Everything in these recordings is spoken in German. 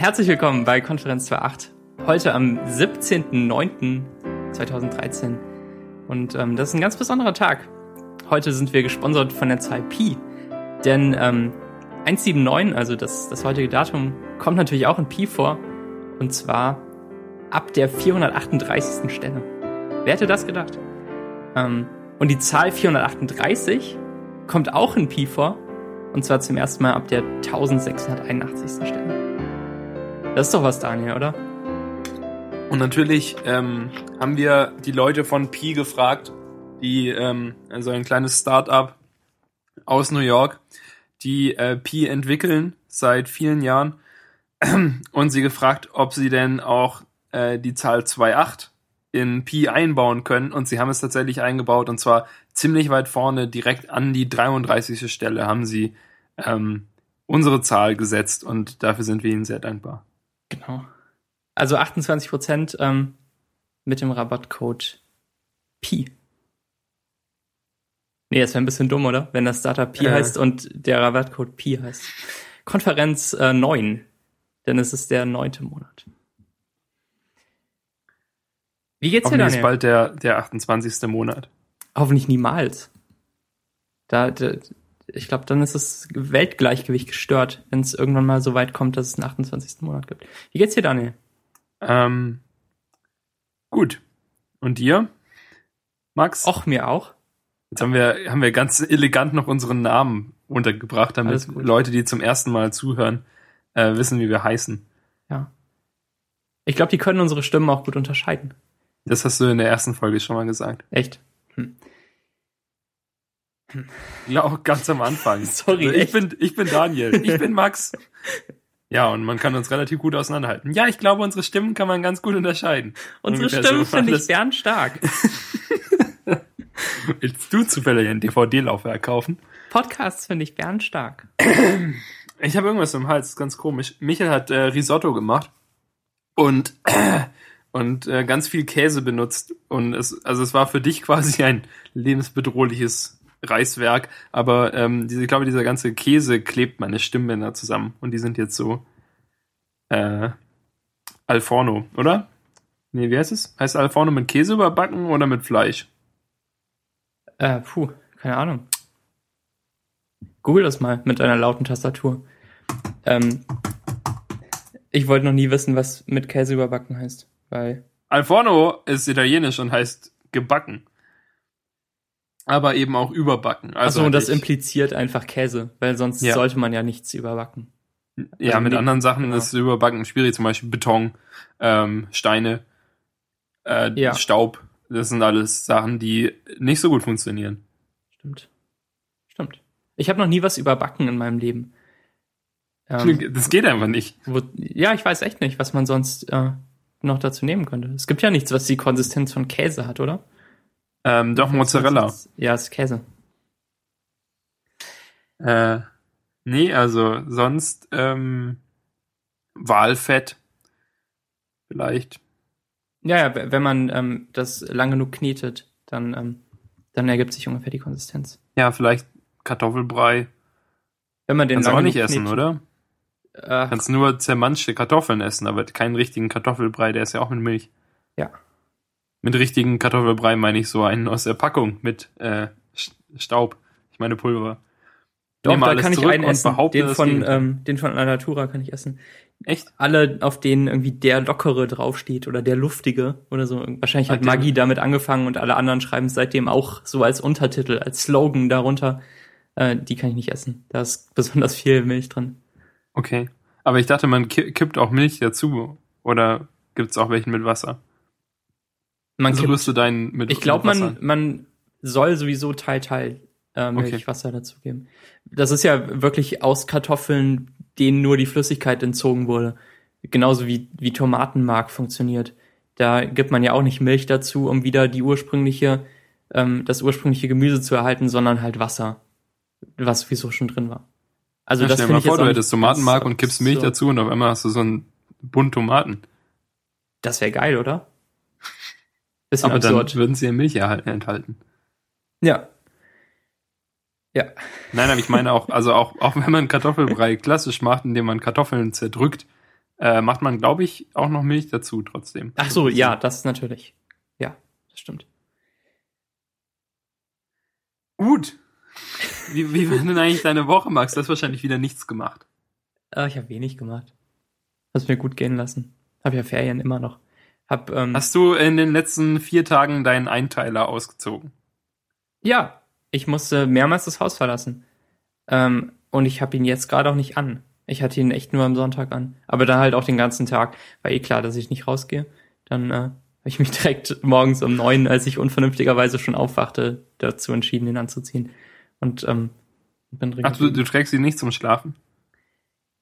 Herzlich willkommen bei Konferenz 2.8. Heute am 17.09.2013. Und ähm, das ist ein ganz besonderer Tag. Heute sind wir gesponsert von der Zahl Pi. Denn ähm, 179, also das, das heutige Datum, kommt natürlich auch in Pi vor. Und zwar ab der 438. Stelle. Wer hätte das gedacht? Ähm, und die Zahl 438 kommt auch in Pi vor. Und zwar zum ersten Mal ab der 1681. Stelle. Das ist doch was, Daniel, oder? Und natürlich ähm, haben wir die Leute von Pi gefragt, die ähm, also ein kleines Start-up aus New York, die äh, Pi entwickeln seit vielen Jahren und sie gefragt, ob sie denn auch äh, die Zahl 2.8 in Pi einbauen können und sie haben es tatsächlich eingebaut und zwar ziemlich weit vorne, direkt an die 33. Stelle haben sie ähm, unsere Zahl gesetzt und dafür sind wir ihnen sehr dankbar. Genau. Also 28 Prozent ähm, mit dem Rabattcode Pi. Nee, das wäre ein bisschen dumm, oder? Wenn das Startup Pi äh. heißt und der Rabattcode Pi heißt. Konferenz äh, 9, denn es ist der neunte Monat. Wie geht's dir, Daniel? ist bald der, der 28. Monat. Hoffentlich niemals. Da, da ich glaube, dann ist das Weltgleichgewicht gestört, wenn es irgendwann mal so weit kommt, dass es einen 28. Monat gibt. Wie geht's dir, Daniel? Ähm, gut. Und dir, Max? Och, mir auch. Jetzt haben wir, haben wir ganz elegant noch unseren Namen untergebracht, damit Leute, die zum ersten Mal zuhören, äh, wissen, wie wir heißen. Ja. Ich glaube, die können unsere Stimmen auch gut unterscheiden. Das hast du in der ersten Folge schon mal gesagt. Echt? Hm. Ja, auch ganz am Anfang. Sorry. Also ich, bin, ich bin Daniel. Ich bin Max. Ja, und man kann uns relativ gut auseinanderhalten. Ja, ich glaube, unsere Stimmen kann man ganz gut unterscheiden. Unsere Ungefähr Stimmen so finde ich bernstark. Willst du zufällig ein DVD-Laufwerk kaufen? Podcasts finde ich bernstark. Ich habe irgendwas im Hals, ganz komisch. Michael hat äh, Risotto gemacht und äh, und äh, ganz viel Käse benutzt und es also es war für dich quasi ein lebensbedrohliches Reiswerk, aber ähm, diese, ich glaube, dieser ganze Käse klebt meine Stimmbänder zusammen und die sind jetzt so äh, Alforno, oder? Nee, wie heißt es? Heißt Alforno mit Käse überbacken oder mit Fleisch? Äh, puh, keine Ahnung. Google das mal mit einer lauten Tastatur. Ähm, ich wollte noch nie wissen, was mit Käse überbacken heißt, weil. Alforno ist italienisch und heißt gebacken aber eben auch überbacken. Also und das impliziert einfach Käse, weil sonst ja. sollte man ja nichts überbacken. Ja, also mit anderen Sachen genau. ist Überbacken schwierig, zum Beispiel Beton, ähm, Steine, äh, ja. Staub. Das sind alles Sachen, die nicht so gut funktionieren. Stimmt. Stimmt. Ich habe noch nie was überbacken in meinem Leben. Ähm, das geht einfach nicht. Wo, ja, ich weiß echt nicht, was man sonst äh, noch dazu nehmen könnte. Es gibt ja nichts, was die Konsistenz von Käse hat, oder? Ähm, doch, Mozzarella. Ja, ist Käse. Äh, nee, also sonst ähm, Walfett. Vielleicht. Ja, ja, wenn man ähm, das lang genug knetet, dann, ähm, dann ergibt sich ungefähr die Konsistenz. Ja, vielleicht Kartoffelbrei. Wenn man den Kannst auch nicht essen, oder? Äh, Kannst nur zermanschte Kartoffeln essen, aber keinen richtigen Kartoffelbrei, der ist ja auch mit Milch. Ja. Mit richtigen Kartoffelbrei meine ich so einen aus der Packung mit äh, Staub. Ich meine Pulver. Doch, da kann ich einen essen. Den von, ähm, den von Natura kann ich essen. Echt? Alle, auf denen irgendwie der Lockere draufsteht oder der Luftige oder so. Wahrscheinlich hat Maggie damit angefangen und alle anderen schreiben es seitdem auch so als Untertitel, als Slogan darunter. Äh, die kann ich nicht essen. Da ist besonders viel Milch drin. Okay. Aber ich dachte, man kippt auch Milch dazu. Oder gibt's auch welchen mit Wasser? Man also kippt, du deinen mit Ich glaube, man, man soll sowieso Teil Teil äh, Milchwasser okay. dazugeben. Das ist ja wirklich aus Kartoffeln, denen nur die Flüssigkeit entzogen wurde. Genauso wie, wie Tomatenmark funktioniert. Da gibt man ja auch nicht Milch dazu, um wieder die ursprüngliche, ähm, das ursprüngliche Gemüse zu erhalten, sondern halt Wasser. Was sowieso schon drin war. Also ja, das stell dir mal vor, du hättest Tomatenmark und kippst Milch so. dazu und auf einmal hast du so einen Bund Tomaten. Das wäre geil, oder? Bisschen Aber absurd. dann würden sie ja Milch enthalten. Ja. Ja. Nein, aber ich meine auch, also auch, auch wenn man Kartoffelbrei klassisch macht, indem man Kartoffeln zerdrückt, äh, macht man, glaube ich, auch noch Milch dazu trotzdem. Ach so, ja, das natürlich. Ja, das stimmt. Gut. Wie, wie war denn eigentlich deine Woche, Max? Du hast wahrscheinlich wieder nichts gemacht. Äh, ich habe wenig gemacht. Hast mir gut gehen lassen. Hab ja Ferien immer noch. Hab, ähm, Hast du in den letzten vier Tagen deinen Einteiler ausgezogen? ja, ich musste mehrmals das Haus verlassen. Ähm, und ich habe ihn jetzt gerade auch nicht an. Ich hatte ihn echt nur am Sonntag an. Aber dann halt auch den ganzen Tag. War eh klar, dass ich nicht rausgehe. Dann äh, habe ich mich direkt morgens um neun, als ich unvernünftigerweise schon aufwachte, dazu entschieden, ihn anzuziehen. Und ähm, bin drin Ach, du, du trägst ihn nicht zum Schlafen?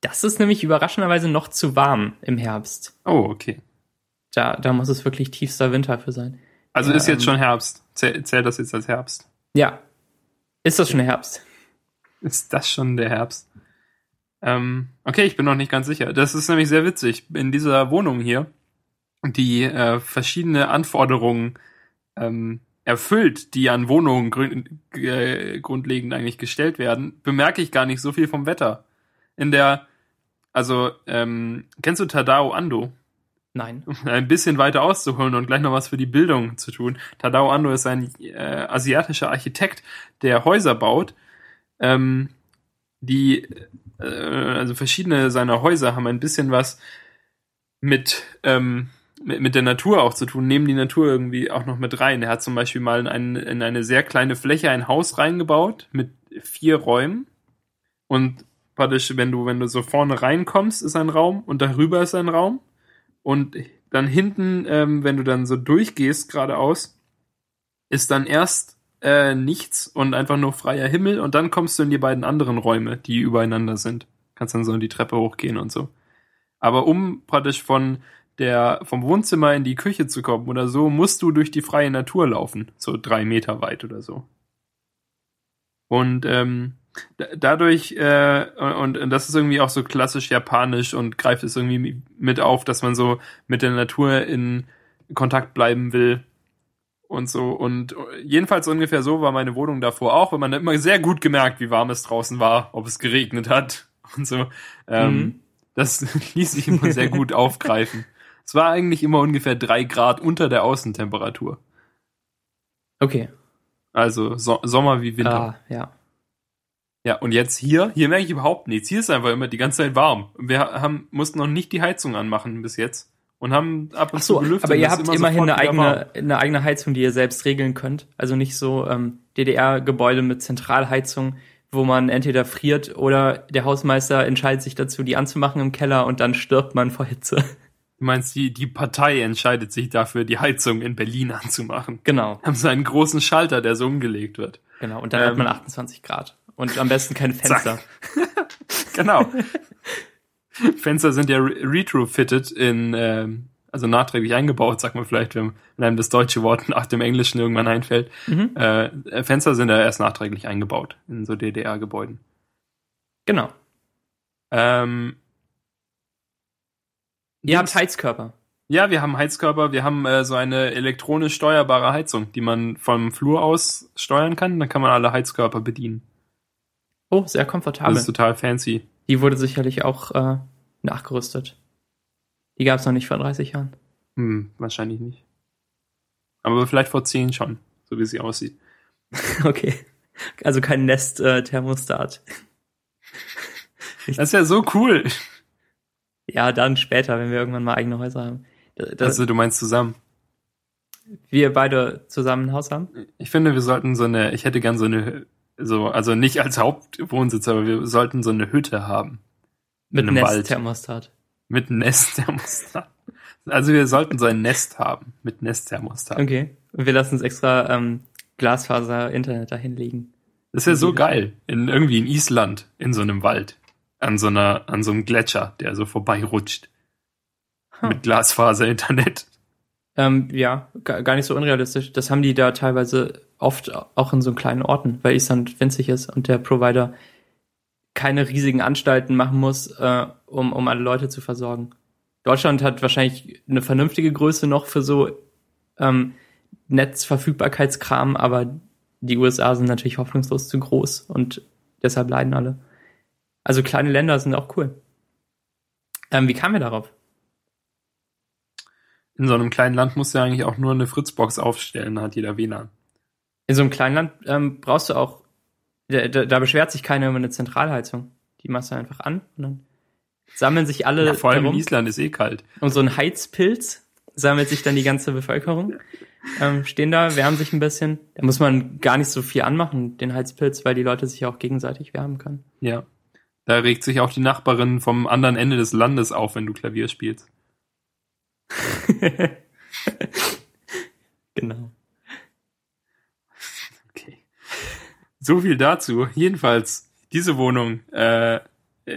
Das ist nämlich überraschenderweise noch zu warm im Herbst. Oh, okay. Da, da muss es wirklich tiefster Winter für sein. Also ist jetzt ähm, schon Herbst. Zäh, zählt das jetzt als Herbst? Ja. Ist das schon Herbst? Ist das schon der Herbst? Ähm, okay, ich bin noch nicht ganz sicher. Das ist nämlich sehr witzig. In dieser Wohnung hier, die äh, verschiedene Anforderungen ähm, erfüllt, die an Wohnungen grün, äh, grundlegend eigentlich gestellt werden, bemerke ich gar nicht so viel vom Wetter. In der, also, ähm, kennst du Tadao Ando? Nein. ein bisschen weiter auszuholen und gleich noch was für die Bildung zu tun. Tadao Ando ist ein äh, asiatischer Architekt, der Häuser baut. Ähm, die, äh, also verschiedene seiner Häuser haben ein bisschen was mit, ähm, mit, mit der Natur auch zu tun, nehmen die Natur irgendwie auch noch mit rein. Er hat zum Beispiel mal in, ein, in eine sehr kleine Fläche ein Haus reingebaut mit vier Räumen und praktisch, wenn du, wenn du so vorne reinkommst, ist ein Raum und darüber ist ein Raum und dann hinten, ähm, wenn du dann so durchgehst geradeaus, ist dann erst äh, nichts und einfach nur freier Himmel und dann kommst du in die beiden anderen Räume, die übereinander sind. Kannst dann so die Treppe hochgehen und so. Aber um praktisch von der vom Wohnzimmer in die Küche zu kommen oder so, musst du durch die freie Natur laufen, so drei Meter weit oder so. Und ähm, dadurch äh, und, und das ist irgendwie auch so klassisch japanisch und greift es irgendwie mit auf, dass man so mit der Natur in Kontakt bleiben will und so und jedenfalls ungefähr so war meine Wohnung davor auch, weil man hat immer sehr gut gemerkt, wie warm es draußen war, ob es geregnet hat und so. Ähm, Mhm. Das ließ sich immer sehr gut aufgreifen. Es war eigentlich immer ungefähr drei Grad unter der Außentemperatur. Okay. Also so Sommer wie Winter. Ah, ja. Ja, und jetzt hier, hier merke ich überhaupt nichts. Hier ist einfach immer die ganze Zeit warm. Wir haben, mussten noch nicht die Heizung anmachen bis jetzt und haben ab und Ach so, zu gelüftet. aber ihr habt immer immerhin eine eigene, eine eigene Heizung, die ihr selbst regeln könnt. Also nicht so ähm, DDR-Gebäude mit Zentralheizung, wo man entweder friert oder der Hausmeister entscheidet sich dazu, die anzumachen im Keller und dann stirbt man vor Hitze. Du meinst, die, die Partei entscheidet sich dafür, die Heizung in Berlin anzumachen. Genau, Haben so einen großen Schalter, der so umgelegt wird. genau. Und dann hat Ähm. man 28 Grad. Und am besten kein Fenster. Genau. Fenster sind ja re retrofitted in, ähm, also nachträglich eingebaut, sagt man vielleicht, wenn, einem das deutsche Wort nach dem Englischen irgendwann einfällt. Mhm. Äh, Fenster sind ja erst nachträglich eingebaut in so DDR-Gebäuden. Genau. Ähm, Ihr habt Heizkörper. Ja, wir haben Heizkörper, wir haben äh, so eine elektronisch steuerbare Heizung, die man vom Flur aus steuern kann. Dann kann man alle Heizkörper bedienen. Oh, sehr Das komfortabel. ist total fancy. Die wurde sicherlich auch äh, nachgerüstet. Die gab es noch nicht vor 30 Jahren. Hm, wahrscheinlich nicht. Aber vielleicht vor zehn schon, so wie sie aussieht. Okay. Also kein Nest-Thermostat. Das ist ja so cool. ja, dann später, wenn wir irgendwann mal eigene Häuser haben. Das, Also du meinst zusammen. wir beide zusammen ein Haus haben? Ich finde, wir sollten so eine, ich hätte gern so eine, so, also nicht als Hauptwohnsitz, aber wir sollten so eine Hütte haben. Mit. Nest-Thermostat. Mit Nestthermostat. Also wir sollten so ein Nest haben. Mit Nestthermostat. Okay. Und wir lassen uns extra ähm, Glasfaser-Internet dahin legen. Das ist ja so geil. In, irgendwie in Island, in so einem Wald. An so einer, an so einem Gletscher, der so vorbeirutscht. Huh. Mit Glasfaser-Internet. Ähm, ja, gar nicht so unrealistisch. Das haben die da teilweise oft auch in so kleinen Orten, weil Island winzig ist und der Provider keine riesigen Anstalten machen muss, äh, um, um alle Leute zu versorgen. Deutschland hat wahrscheinlich eine vernünftige Größe noch für so ähm, Netzverfügbarkeitskram, aber die USA sind natürlich hoffnungslos zu groß und deshalb leiden alle. Also kleine Länder sind auch cool. Ähm, wie kamen wir darauf? In so einem kleinen Land musst du ja eigentlich auch nur eine Fritzbox aufstellen, dann hat jeder WLAN. In so einem kleinen Land ähm, brauchst du auch, da, da, beschwert sich keiner über eine Zentralheizung. Die machst du einfach an und dann sammeln sich alle Ja, vor allem darum. in Island ist eh kalt. Und so ein Heizpilz sammelt sich dann die ganze Bevölkerung. Ähm, stehen da, wärmen sich ein bisschen. Da muss man gar nicht so viel anmachen, den Heizpilz, weil die Leute sich auch gegenseitig wärmen können. Ja. Da regt sich auch die Nachbarin vom anderen Ende des Landes auf, wenn du Klavier spielst. genau. So viel dazu. Jedenfalls, diese Wohnung, äh,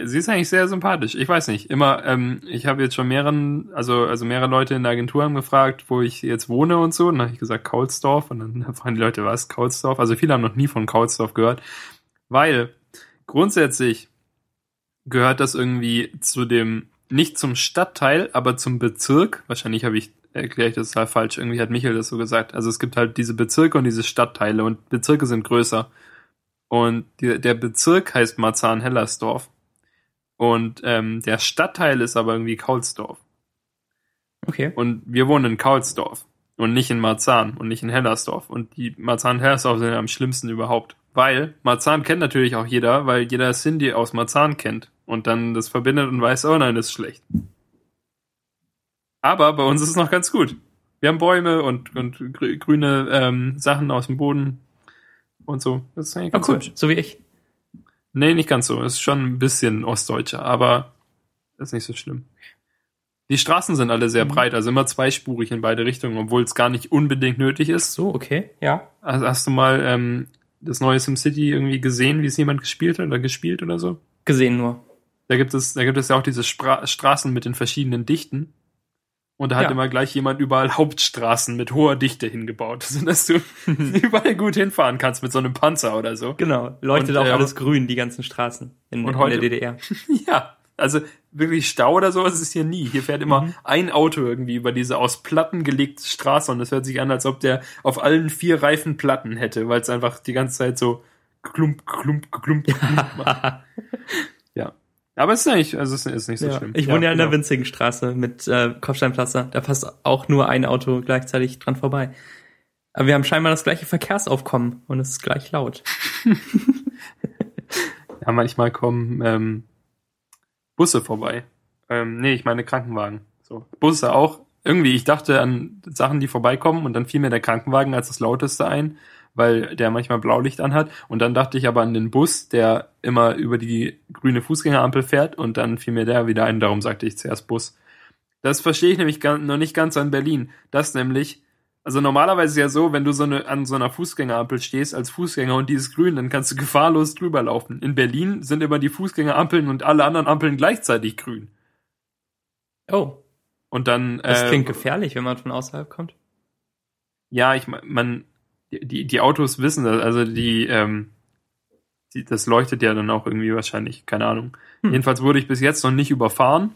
sie ist eigentlich sehr sympathisch. Ich weiß nicht. Immer, ähm, ich habe jetzt schon mehreren, also, also mehrere Leute in der Agentur haben gefragt, wo ich jetzt wohne und so. Und dann habe ich gesagt, Kaulsdorf. Und dann fragen die Leute, was? Kaulsdorf? Also viele haben noch nie von Kaulsdorf gehört. Weil grundsätzlich gehört das irgendwie zu dem, nicht zum Stadtteil, aber zum Bezirk. Wahrscheinlich habe ich, erkläre ich das total falsch. Irgendwie hat Michael das so gesagt. Also es gibt halt diese Bezirke und diese Stadtteile und Bezirke sind größer. Und die, der Bezirk heißt Marzahn-Hellersdorf. Und ähm, der Stadtteil ist aber irgendwie Kaulsdorf. Okay. Und wir wohnen in Kaulsdorf und nicht in Marzahn und nicht in Hellersdorf. Und die Marzahn und Hellersdorf sind ja am schlimmsten überhaupt. Weil Marzahn kennt natürlich auch jeder, weil jeder Cindy aus Marzahn kennt und dann das verbindet und weiß, oh nein, das ist schlecht. Aber bei uns ist es noch ganz gut. Wir haben Bäume und, und grü- grüne ähm, Sachen aus dem Boden und so. Das ist eigentlich Oh, ganz cool. hübsch. So wie ich. Nee, nicht ganz so. Es ist schon ein bisschen ostdeutscher, aber das ist nicht so schlimm. Die Straßen sind alle sehr Mhm. breit, also immer zweispurig in beide Richtungen, obwohl es gar nicht unbedingt nötig ist. So, okay. Ja. Also hast du mal ähm, das neue SimCity irgendwie gesehen, wie es jemand gespielt hat oder gespielt oder so? Gesehen nur. Da gibt es, da gibt es ja auch diese Spra Straßen mit den verschiedenen Dichten. Und da hat Ja. immer gleich jemand überall Hauptstraßen mit hoher Dichte hingebaut, sodass du überall gut hinfahren kannst mit so einem Panzer oder so. Genau. Leuchtet Und, auch äh, alles grün, die ganzen Straßen in, in heute- der DDR. Ja, also wirklich Stau oder sowas ist hier nie. Hier fährt immer Mhm. ein Auto irgendwie über diese aus Platten gelegte Straße und es hört sich an, als ob der auf allen vier Reifen Platten hätte, weil es einfach die ganze Zeit so klump, klump, klump, klump macht. Ja. Aber es ist eigentlich, also es ist nicht so ja. schlimm. Ich wohne ja in der genau. winzigen Straße mit äh, Kopfsteinpflaster. Da passt auch nur ein Auto gleichzeitig dran vorbei. Aber wir haben scheinbar das gleiche Verkehrsaufkommen und es ist gleich laut. Ja, manchmal kommen ähm, Busse vorbei. Ähm, nee, ich meine Krankenwagen. So. Busse auch. Irgendwie, ich dachte an Sachen, die vorbeikommen und dann fiel mir der Krankenwagen als das lauteste ein, weil der manchmal Blaulicht anhat. Und dann dachte ich aber an den Bus, der immer über die grüne Fußgängerampel fährt und dann fiel mir der wieder ein, darum sagte ich zuerst Bus. Das verstehe ich nämlich noch nicht ganz an Berlin. Das nämlich, also normalerweise ist ja so, wenn du so eine, an so einer Fußgängerampel stehst als Fußgänger und die ist grün, dann kannst du gefahrlos drüber laufen. In Berlin sind immer die Fußgängerampeln und alle anderen Ampeln gleichzeitig grün. Oh, Und dann, das äh, klingt gefährlich, wenn man von außerhalb kommt. ja, ich man, die, die Autos wissen das, also die, ähm, die, das leuchtet ja dann auch irgendwie wahrscheinlich, keine Ahnung. Hm. Jedenfalls wurde ich bis jetzt noch nicht überfahren.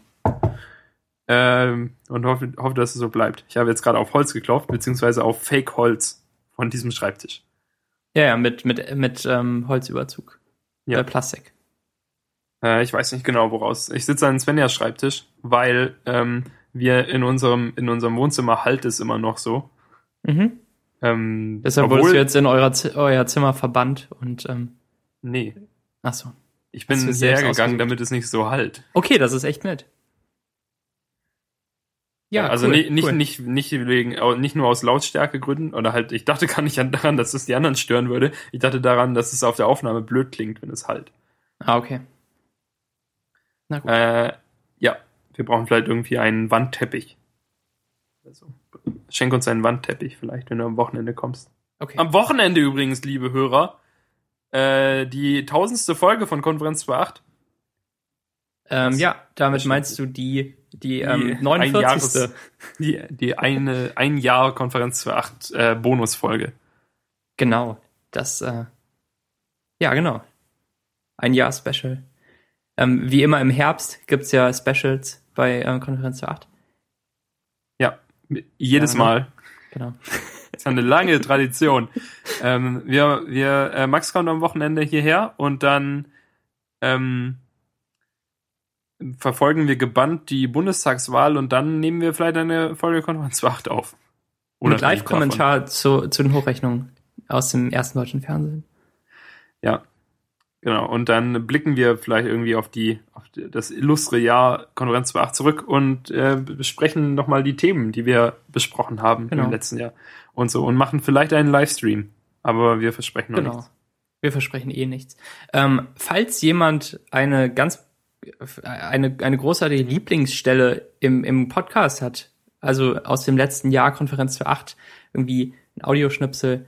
Ähm, und hoffe, hoffe, dass es so bleibt. Ich habe jetzt gerade auf Holz geklopft, beziehungsweise auf Fake-Holz von diesem Schreibtisch. Ja, ja, mit, mit, mit ähm, Holzüberzug. Ja. Äh, Plastik. Äh, ich weiß nicht genau, woraus. Ich sitze an Svenjas Schreibtisch, weil ähm, wir in unserem, in unserem Wohnzimmer halt es immer noch so. Mhm. Ähm, Deshalb wurdest du jetzt in eurer, euer Zimmer verbannt und ähm, Nee, ach so. ich bin hergegangen, ausgesucht? damit es nicht so halt. Okay, das ist echt nett. Ja, also cool, nicht, nicht, cool. nicht, nicht wegen, au- nicht nur aus Lautstärkegründen oder halt, ich dachte gar nicht an- daran, dass es die anderen stören würde. Ich dachte daran, dass es auf der Aufnahme blöd klingt, wenn es halt. Ah, okay. Na gut. Äh, ja, wir brauchen vielleicht irgendwie einen Wandteppich. Also, schenk uns einen Wandteppich vielleicht, wenn du am Wochenende kommst. okay. Am Wochenende übrigens, liebe Hörer, äh, die tausendste Folge von Konferenz 2.8. ähm, ja, damit meinst du die, die, Die ähm, ein 49. Jahres- Die, die eine, ein Jahr Konferenz 2.8 äh, Bonusfolge. Genau. Das, äh, ja, genau. Ein Jahr Special. Ähm, wie immer im Herbst gibt's ja Specials bei äh, Konferenz zu 8. Ja, jedes Ja? Mal. Genau. Das ist eine lange Tradition. ähm, wir, wir, äh, Max kommt am Wochenende hierher und dann ähm, verfolgen wir gebannt die Bundestagswahl und dann nehmen wir vielleicht eine Folge Konferenz 8 auf. Mit Live-Kommentar zu, zu den Hochrechnungen aus dem ersten deutschen Fernsehen. Ja, genau. Und dann blicken wir vielleicht irgendwie auf die auf das illustre Jahr Konferenz 8 zurück und äh, besprechen nochmal die Themen, die wir besprochen haben Genau. im letzten Jahr und so und machen vielleicht einen Livestream. Aber wir versprechen noch Genau. nichts. Wir versprechen eh nichts. Ähm, falls jemand eine ganz eine, eine großartige Lieblingsstelle im, im Podcast hat, also aus dem letzten Jahr Konferenz für acht, irgendwie ein Audioschnipsel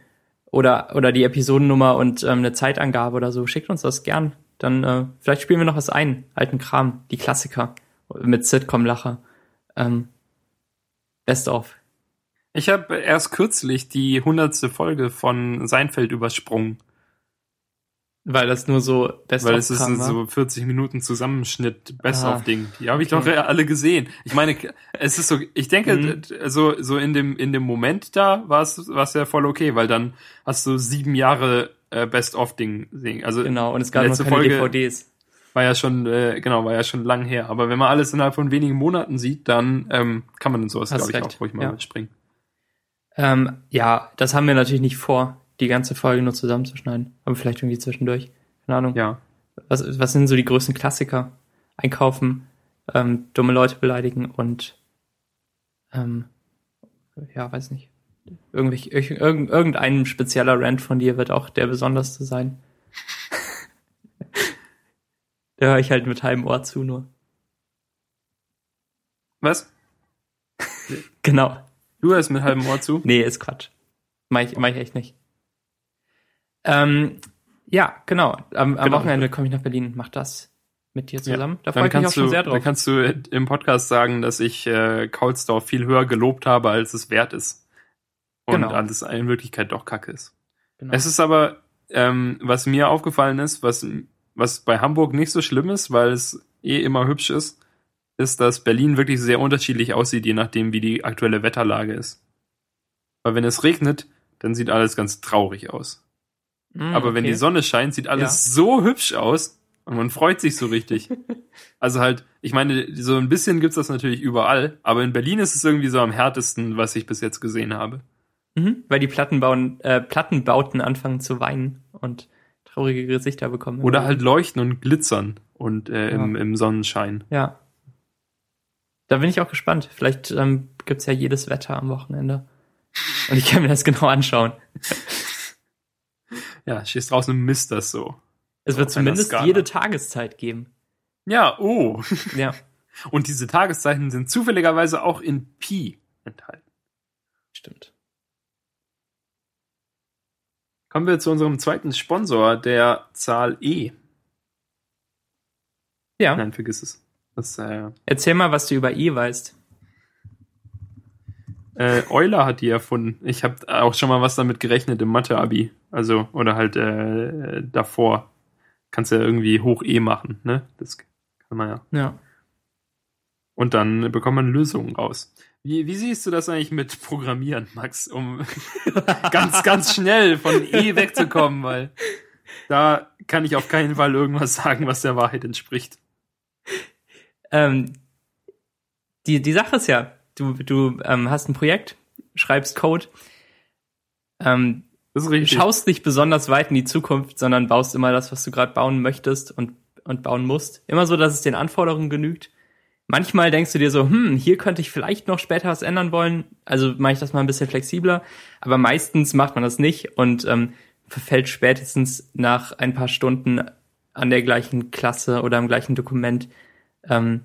oder, oder die Episodennummer und ähm, eine Zeitangabe oder so, schickt uns das gern. Dann äh, vielleicht spielen wir noch was ein, alten Kram, die Klassiker mit Sitcom-Lacher. Ähm, best of. Ich habe erst kürzlich die hundertste Folge von Seinfeld übersprungen, Weil das nur so best weil es ist ein so 40 Minuten Zusammenschnitt Best Ah. of Ding. Die habe ich Okay. doch alle gesehen. Ich meine, es ist so, ich denke, Mhm. so so in dem in dem Moment da war es war es ja voll okay, weil dann hast du sieben Jahre äh, Best of Ding sehen. Also Genau, und es gab noch letzte keine Folge- DVDs. war ja schon äh, genau war ja schon lang her. Aber wenn man alles innerhalb von wenigen Monaten sieht, dann ähm, kann man sowas glaube ich auch ruhig mal ja. überspringen. Ähm, ja, das haben wir natürlich nicht vor, die ganze Folge nur zusammenzuschneiden. Aber vielleicht irgendwie zwischendurch. Keine Ahnung. Ja. Was, was sind so die größten Klassiker? Einkaufen, ähm, dumme Leute beleidigen und ähm, ja, weiß nicht. Irgendwelche, irgend, irgendein spezieller Rant von dir wird auch der besonderste sein. da höre ich halt mit halbem Ohr zu nur. Was? Genau. Du hörst mit halbem Ohr zu? Nee, ist Quatsch. Mach ich, mach ich echt nicht. Ähm, ja, genau. Am, am Genau. Wochenende komme ich nach Berlin und mach das mit dir zusammen. Da freue Dann ich mich auch schon du, sehr dann drauf. kannst du im Podcast sagen, dass ich äh, Kaulsdorf viel höher gelobt habe, als es wert ist. Und Genau. alles in Wirklichkeit doch kacke ist. Genau. Es ist aber, ähm, was mir aufgefallen ist, was, was bei Hamburg nicht so schlimm ist, weil es eh immer hübsch ist, ist, dass Berlin wirklich sehr unterschiedlich aussieht, je nachdem, wie die aktuelle Wetterlage ist. Weil wenn es regnet, dann sieht alles ganz traurig aus. Mm, Aber wenn okay. die Sonne scheint, sieht alles so hübsch aus und man freut sich so richtig. also halt, ich meine, so ein bisschen gibt's das natürlich überall, aber in Berlin ist es irgendwie so am härtesten, was ich bis jetzt gesehen habe. Mhm, weil die Plattenbauen, äh, Plattenbauten anfangen zu weinen und traurige Gesichter bekommen. Oder halt leuchten und glitzern und äh, im, Ja. im Sonnenschein. Ja. Da bin ich auch gespannt. Vielleicht ähm, gibt's ja jedes Wetter am Wochenende. Und ich kann mir das genau anschauen. Ja, stehst draußen und misst das so. Es wird zumindest jede Tageszeit geben. Ja, oh. Ja, Und diese Tageszeiten sind zufälligerweise auch in Pi enthalten. stimmt. Kommen wir zu unserem zweiten Sponsor, der Zahl E. Ja, Nein, vergiss es. Das, äh, erzähl mal, was du über I weißt. Äh, Euler hat die erfunden. Ich habe auch schon mal was damit gerechnet im Mathe-Abi. Also, oder halt äh, davor. Kannst ja irgendwie hoch E machen, ne? Das kann man ja. Ja. Und dann bekommt man Lösungen raus. Wie, wie siehst du das eigentlich mit Programmieren, Max, um ganz, ganz schnell von E wegzukommen, weil da kann ich auf keinen Fall irgendwas sagen, was der Wahrheit entspricht. Ähm, die, die Sache ist ja, du, du ähm, hast ein Projekt, schreibst Code, ähm, Das ist richtig. schaust nicht besonders weit in die Zukunft, sondern baust immer das, was du gerade bauen möchtest und, und bauen musst. Immer so, dass es den Anforderungen genügt. Manchmal denkst du dir so, hm, hier könnte ich vielleicht noch später was ändern wollen. Also mache ich das mal ein bisschen flexibler. Aber meistens macht man das nicht und ähm, verfällt spätestens nach ein paar Stunden an der gleichen Klasse oder am gleichen Dokument ähm,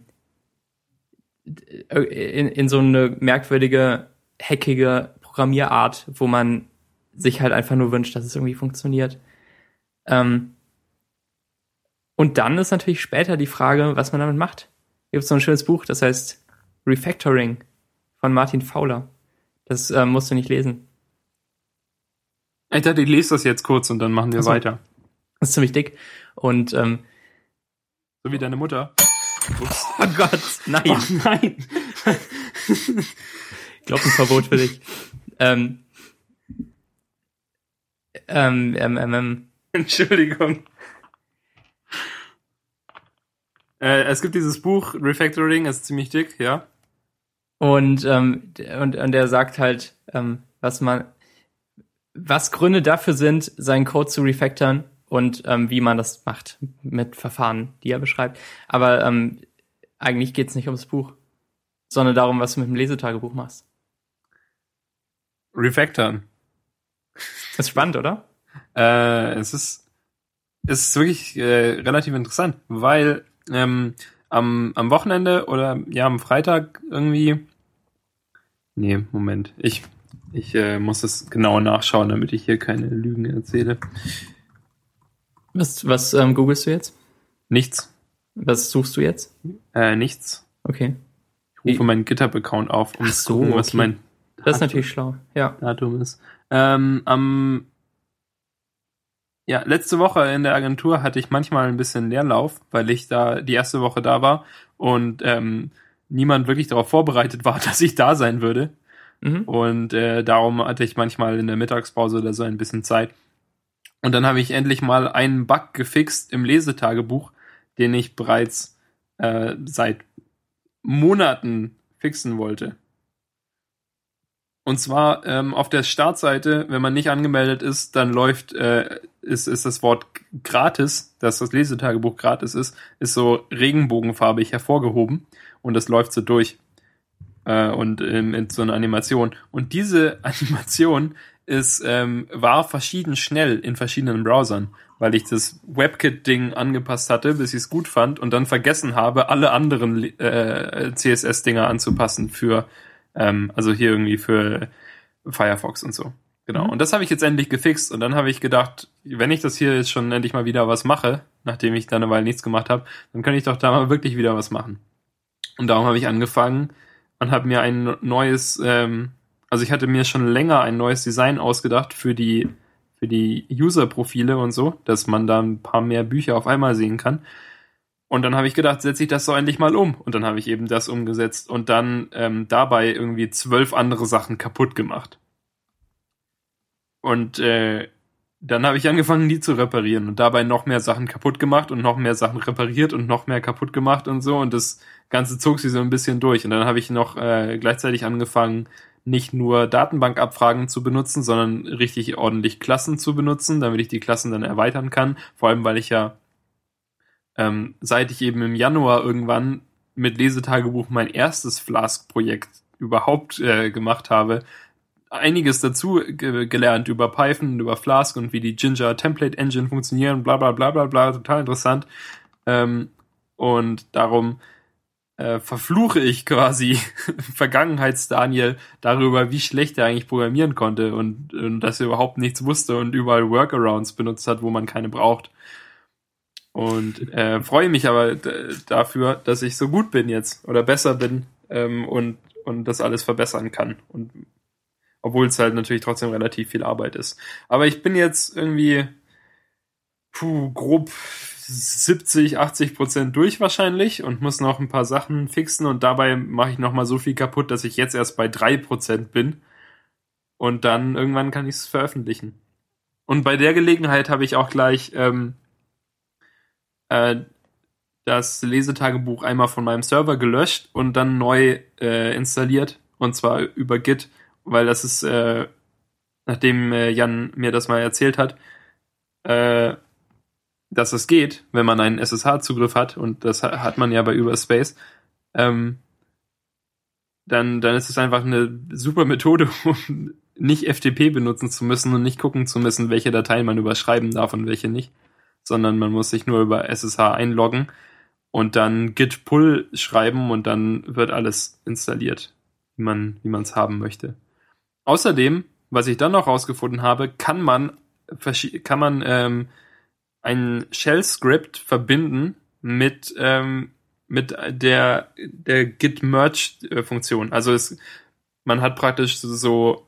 in, in so eine merkwürdige, hackige Programmierart, wo man sich halt einfach nur wünscht, dass es irgendwie funktioniert. Ähm, und dann ist natürlich später die Frage, was man damit macht. Hier gibt es so ein schönes Buch, das heißt Refactoring von Martin Fowler. Das äh, musst du nicht lesen. Ich dachte, ich lese das jetzt kurz und dann machen wir Ach so. weiter. Das ist ziemlich dick. Und ähm, So wie deine Mutter. Ups. oh Gott, nein, Oh, nein. Glockenverbot für dich. Ähm, ähm, ähm, ähm, ähm, Entschuldigung. Äh, es gibt dieses Buch Refactoring, ist ziemlich dick, ja. Und, ähm, und, und er sagt halt, ähm, was man, was Gründe dafür sind, seinen Code zu refactoren und ähm, wie man das macht mit Verfahren, die er beschreibt. Aber ähm, eigentlich geht's nicht ums Buch, sondern darum, was du mit dem Lesetagebuch machst. Refactoren. Ist spannend, oder? Äh, es ist, es ist wirklich äh, relativ interessant, weil ähm, am, am Wochenende oder ja am Freitag irgendwie. Nee, Moment. Ich, ich äh, muss das genau nachschauen, damit ich hier keine Lügen erzähle. Was, was ähm, googelst du jetzt? Nichts. Was suchst du jetzt? Äh, nichts. Okay. Ich rufe meinen GitHub-Account auf, um Ach zu so, gucken, was okay. mein Das ist natürlich schlau. Ja. Datum ist. Ähm, am ja, letzte Woche in der Agentur hatte ich manchmal ein bisschen Leerlauf, weil ich da die erste Woche da war und ähm, niemand wirklich darauf vorbereitet war, dass ich da sein würde. Mhm. Und äh, darum hatte ich manchmal in der Mittagspause oder so ein bisschen Zeit. Und dann habe ich endlich mal einen Bug gefixt im Lesetagebuch, den ich bereits äh, seit Monaten fixen wollte. Und zwar ähm, auf der Startseite, wenn man nicht angemeldet ist, dann läuft, äh, ist, ist das Wort gratis, dass das Lesetagebuch gratis ist, ist so regenbogenfarbig hervorgehoben und das läuft so durch äh, und ähm, in so einer Animation. Und diese Animation ist ähm, war verschieden schnell in verschiedenen Browsern, weil ich das WebKit-Ding angepasst hatte, bis ich es gut fand und dann vergessen habe, alle anderen äh, CSS-Dinger anzupassen für ähm, also hier irgendwie für Firefox und so. Genau. Mhm. Und das habe ich jetzt endlich gefixt und dann habe ich gedacht, wenn ich das hier jetzt schon endlich mal wieder was mache, nachdem ich da eine Weile nichts gemacht habe, dann kann ich doch da mal wirklich wieder was machen. Und darum habe ich angefangen und habe mir ein neues, ähm, also ich hatte mir schon länger ein neues Design ausgedacht für die für die User-Profile und so, dass man da ein paar mehr Bücher auf einmal sehen kann. Und dann habe ich gedacht, setze ich das so endlich mal um. Und dann habe ich eben das umgesetzt und dann ähm, dabei irgendwie zwölf andere Sachen kaputt gemacht. Und äh, dann habe ich angefangen, die zu reparieren und dabei noch mehr Sachen kaputt gemacht und noch mehr Sachen repariert und noch mehr kaputt gemacht und so. Und das Ganze zog sich so ein bisschen durch. Und dann habe ich noch äh, gleichzeitig angefangen, nicht nur Datenbankabfragen zu benutzen, sondern richtig ordentlich Klassen zu benutzen, damit ich die Klassen dann erweitern kann. Vor allem, weil ich ja ähm, seit ich eben im Januar irgendwann mit Lesetagebuch mein erstes Flask-Projekt überhaupt äh, gemacht habe, einiges dazu ge gelernt über Python, über Flask und wie die Ginger Template Engine funktionieren, bla bla bla bla bla, total interessant. Ähm, und darum äh, verfluche ich quasi Vergangenheits-Daniel darüber, wie schlecht er eigentlich programmieren konnte und, und dass er überhaupt nichts wusste und überall Workarounds benutzt hat, wo man keine braucht. Und äh, freue mich aber dafür, dass ich so gut bin jetzt oder besser bin ähm, und, und das alles verbessern kann. Und obwohl es halt natürlich trotzdem relativ viel Arbeit ist. Aber ich bin jetzt irgendwie puh, grob 70, 80 Prozent durch wahrscheinlich und muss noch ein paar Sachen fixen und dabei mache ich noch mal so viel kaputt, dass ich jetzt erst bei drei Prozent bin und dann irgendwann kann ich es veröffentlichen. Und bei der Gelegenheit habe ich auch gleich ähm, äh, das Lesetagebuch einmal von meinem Server gelöscht und dann neu äh, installiert und zwar über Git, weil das ist, äh, nachdem äh, Jan mir das mal erzählt hat, äh, dass es geht, wenn man einen SSH-Zugriff hat und das hat man ja bei Überspace, ähm, dann, dann ist es einfach eine super Methode, um nicht FTP benutzen zu müssen und nicht gucken zu müssen, welche Dateien man überschreiben darf und welche nicht, sondern man muss sich nur über SSH einloggen und dann git pull schreiben und dann wird alles installiert, wie man wie man es haben möchte. Außerdem, was ich dann noch rausgefunden habe, kann man kann man ähm, ein Shell-Script verbinden mit ähm, mit der der Git Merge Funktion. Also es man hat praktisch so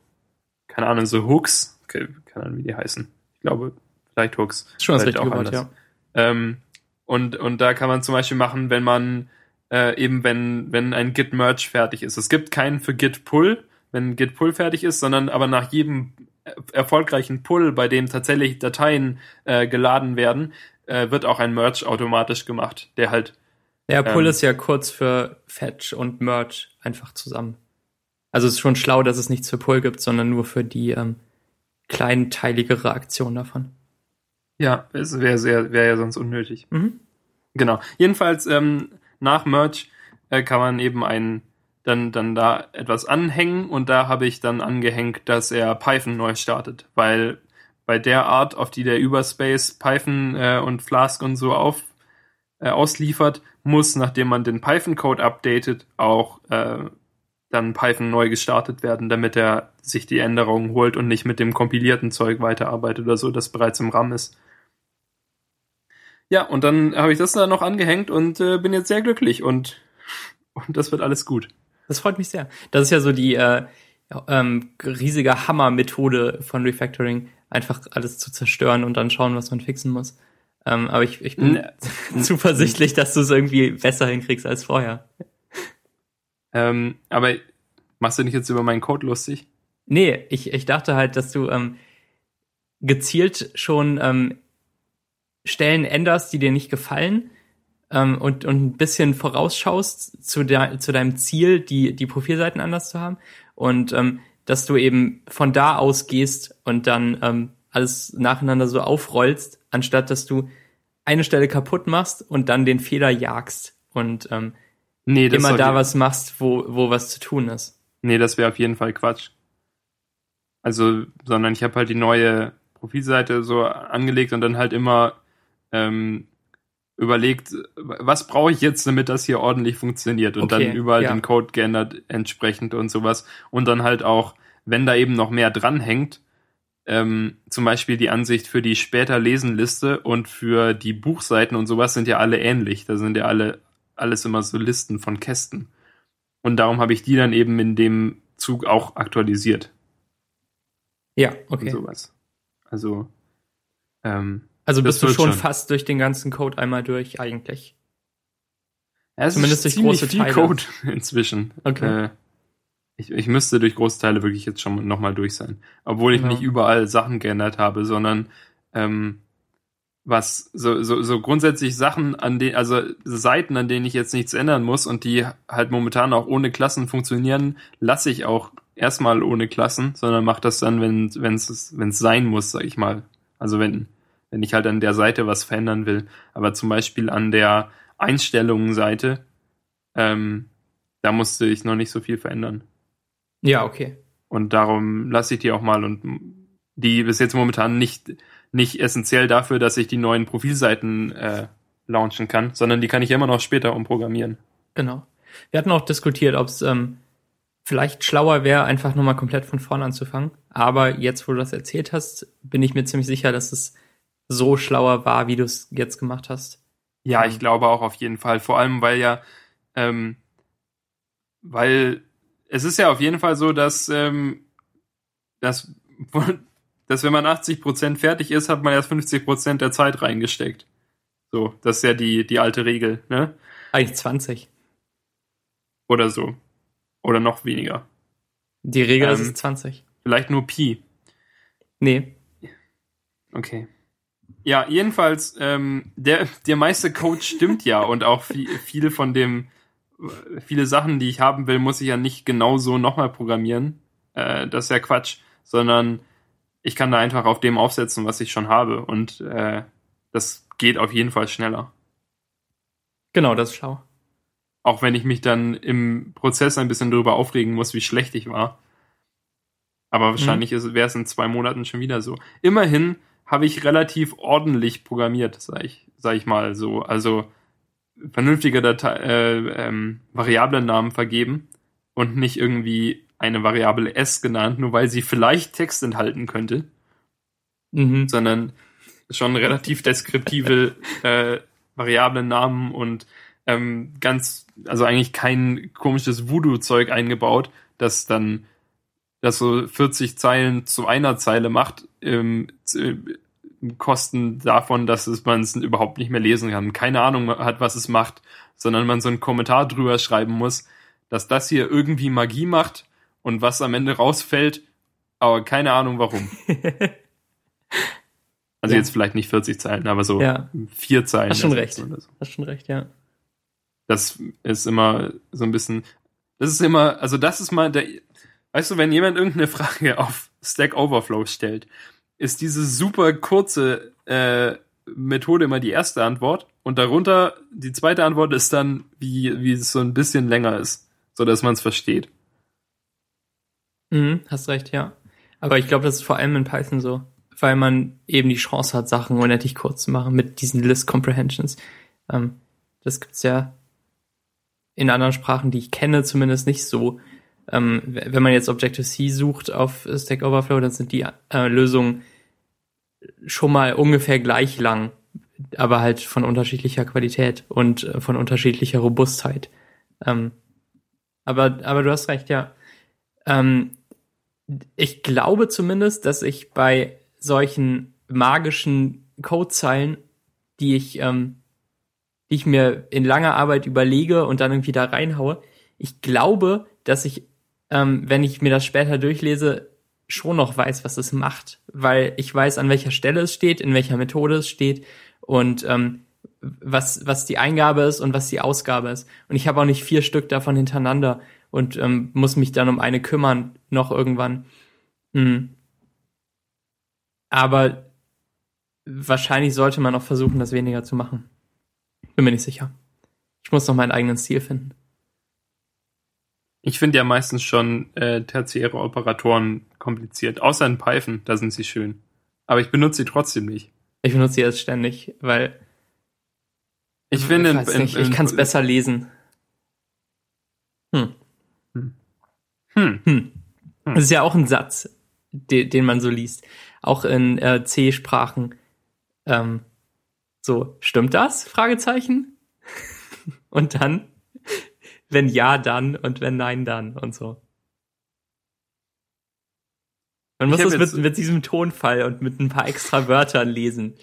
keine Ahnung so Hooks, okay, keine Ahnung wie die heißen. Ich glaube vielleicht Hooks. Ist schon das richtige auch Wort, ja. Ähm, und, und da kann man zum Beispiel machen, wenn man äh, eben, wenn, wenn ein Git Merge fertig ist. Es gibt keinen für Git Pull, wenn Git Pull fertig ist, sondern aber nach jedem erfolgreichen Pull, bei dem tatsächlich Dateien äh, geladen werden, äh, wird auch ein Merge automatisch gemacht, der halt Ja, Pull Ähm. ist ja kurz für Fetch und Merge einfach zusammen. Also es ist schon schlau, dass es nichts für Pull gibt, sondern nur für die ähm, kleinteiligere Aktion davon. Ja, es wäre sehr, wäre ja sonst unnötig. Mhm. Genau. Jedenfalls ähm, nach Merch äh, kann man eben ein dann dann da etwas anhängen und da habe ich dann angehängt, dass er Python neu startet, weil bei der Art, auf die der Überspace Python äh, und Flask und so auf äh, ausliefert, muss, nachdem man den Python-Code updatet, auch äh, dann Python neu gestartet werden, damit er sich die Änderungen holt und nicht mit dem kompilierten Zeug weiterarbeitet oder so, das bereits im RAM ist. Ja, und dann habe ich das da noch angehängt und äh, bin jetzt sehr glücklich und, und das wird alles gut. Das freut mich sehr. Das ist ja so die äh, ähm, riesige Hammer-Methode von Refactoring, einfach alles zu zerstören und dann schauen, was man fixen muss. Ähm, aber ich, ich bin zuversichtlich, dass du es irgendwie besser hinkriegst als vorher. Ähm, aber machst du nicht jetzt über meinen Code lustig? Nee, ich, ich dachte halt, dass du ähm, gezielt schon ähm, Stellen änderst, die dir nicht gefallen ähm, und, und ein bisschen vorausschaust zu, der, zu deinem Ziel, die, die Profilseiten anders zu haben. Und ähm, dass du eben von da aus gehst und dann ähm, alles nacheinander so aufrollst, anstatt dass du eine Stelle kaputt machst und dann den Fehler jagst und ähm, Nee, das immer da was machst, wo, wo was zu tun ist. Nee, das wäre auf jeden Fall Quatsch. Also, sondern ich habe halt die neue Profilseite so angelegt und dann halt immer ähm, überlegt, was brauche ich jetzt, damit das hier ordentlich funktioniert und Okay, dann überall ja. den Code geändert entsprechend und sowas. Und dann halt auch, wenn da eben noch mehr dranhängt, ähm, zum Beispiel die Ansicht für die später Lesenliste und für die Buchseiten und sowas sind ja alle ähnlich. Da sind ja alle alles immer so Listen von Kästen. Und darum habe ich die dann eben in dem Zug auch aktualisiert Ja, und okay. sowas. Also, ähm, Also Das bist du schon schon. fast durch den ganzen Code einmal durch eigentlich. ja, es Zumindest ist durch ziemlich große viel Teile. Code inzwischen. Okay. Äh, ich, ich müsste durch große Teile wirklich jetzt schon nochmal durch sein. Obwohl ich Ja. nicht überall Sachen geändert habe, sondern ähm, was so, so, so grundsätzlich Sachen an den, also Seiten, an denen ich jetzt nichts ändern muss und die halt momentan auch ohne Klassen funktionieren, lasse ich auch erstmal ohne Klassen, sondern mache das dann, wenn wenn es wenn es sein muss, sag ich mal. Also wenn wenn ich halt an der Seite was verändern will. Aber zum Beispiel an der Einstellungen-Seite, ähm, da musste ich noch nicht so viel verändern. Ja, okay. Und darum lasse ich die auch mal und die bis jetzt momentan nicht, nicht essentiell dafür, dass ich die neuen Profilseiten äh, launchen kann, sondern die kann ich immer noch später umprogrammieren. Genau. Wir hatten auch diskutiert, ob es ähm, vielleicht schlauer wäre, einfach nochmal komplett von vorne anzufangen. Aber jetzt, wo du das erzählt hast, bin ich mir ziemlich sicher, dass es so schlauer war, wie du es jetzt gemacht hast. Ja, ich glaube auch auf jeden Fall. Vor allem, weil ja, ähm, weil es ist ja auf jeden Fall so, dass, ähm, dass, dass wenn man 80% fertig ist, hat man erst 50% der Zeit reingesteckt. So, das ist ja die, die alte Regel, ne? Eigentlich 20. Oder so. Oder noch weniger. Die Regel ist Ähm, es 20. Vielleicht nur Pi. Nee. Okay. Ja, jedenfalls, ähm, der, der meiste Code stimmt ja und auch viel, viele von dem, viele Sachen, die ich haben will, muss ich ja nicht genau so nochmal programmieren. Äh, das ist ja Quatsch, sondern ich kann da einfach auf dem aufsetzen, was ich schon habe und äh, das geht auf jeden Fall schneller. Genau, das ist schlau. Auch wenn ich mich dann im Prozess ein bisschen darüber aufregen muss, wie schlecht ich war. Aber wahrscheinlich ist wäre es in zwei Monaten schon wieder so. Immerhin habe ich relativ ordentlich programmiert, sag ich, sag ich mal so. Also vernünftige Datei, äh, ähm, Variablennamen vergeben und nicht irgendwie eine Variable s genannt, nur weil sie vielleicht Text enthalten könnte, Mhm. sondern schon relativ deskriptive äh, Variablennamen und ähm, ganz, also eigentlich kein komisches Voodoo-Zeug eingebaut, das dann das so 40 Zeilen zu einer Zeile macht, ähm, im Kosten davon, dass es man es überhaupt nicht mehr lesen kann, keine Ahnung hat, was es macht, sondern man so einen Kommentar drüber schreiben muss, dass das hier irgendwie Magie macht und was am Ende rausfällt, aber keine Ahnung warum. Also Ja. jetzt vielleicht nicht 40 Zeilen, aber so Ja. vier Zeilen. Hast schon recht. So. Hast schon recht, ja. Das ist immer so ein bisschen, das ist immer, also das ist mal der, weißt du, wenn jemand irgendeine Frage auf Stack Overflow stellt, ist diese super kurze äh, Methode immer die erste Antwort und darunter die zweite Antwort ist dann, wie, wie es so ein bisschen länger ist, so dass man es versteht. Mhm, hast recht, ja. Aber ich glaube, das ist vor allem in Python so, weil man eben die Chance hat, Sachen unendlich kurz zu machen mit diesen List Comprehensions. Ähm, das gibt's ja in anderen Sprachen, die ich kenne, zumindest nicht so. Ähm, wenn man jetzt Objective-C sucht auf Stack Overflow, dann sind die äh, Lösungen schon mal ungefähr gleich lang, aber halt von unterschiedlicher Qualität und äh, von unterschiedlicher Robustheit. Ähm, aber, aber du hast recht, ja. Ähm, ich glaube zumindest, dass ich bei solchen magischen Codezeilen, die ich, ähm, die ich mir in langer Arbeit überlege und dann irgendwie da reinhaue, ich glaube, dass ich, ähm, wenn ich mir das später durchlese, schon noch weiß, was es macht, weil ich weiß, an welcher Stelle es steht, in welcher Methode es steht und ähm, was, was die Eingabe ist und was die Ausgabe ist. Und ich habe auch nicht vier Stück davon hintereinander und ähm, muss mich dann um eine kümmern, noch irgendwann. Mhm. Aber wahrscheinlich sollte man auch versuchen, das weniger zu machen. Bin mir nicht sicher. Ich muss noch meinen eigenen Stil finden. Ich finde ja meistens schon äh, tertiäre Operatoren kompliziert. Außer in Python, da sind sie schön. Aber ich benutze sie trotzdem nicht. Ich benutze sie jetzt ständig, weil ich finde, ich, in, in, ich kann es besser lesen. Hm. Hm. Hm. hm. Das ist ja auch ein Satz, den, den man so liest. Auch in äh, C-Sprachen. Ähm, so, stimmt das? Fragezeichen. Und dann wenn ja, dann und wenn nein, dann und so. Man muss das mit, mit diesem Tonfall und mit ein paar extra Wörtern lesen.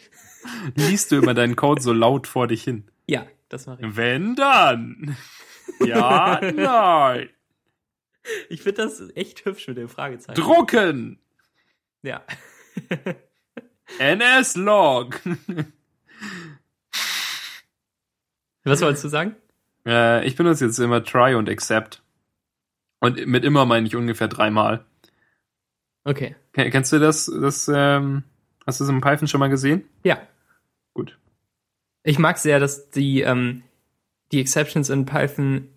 Liest du immer deinen Code so laut vor dich hin? Ja, das mache ich. Wenn dann. Ja, nein. Ich finde das echt hübsch mit dem Fragezeichen. Drucken! Ja. NS-Log. Was wolltest du sagen? Äh, ich benutze jetzt immer try und accept. Und mit immer meine ich ungefähr dreimal. Okay. Kennst du das? das ähm, hast du das im Python schon mal gesehen? Ja. Gut. Ich mag sehr, dass die, ähm, die Exceptions in Python,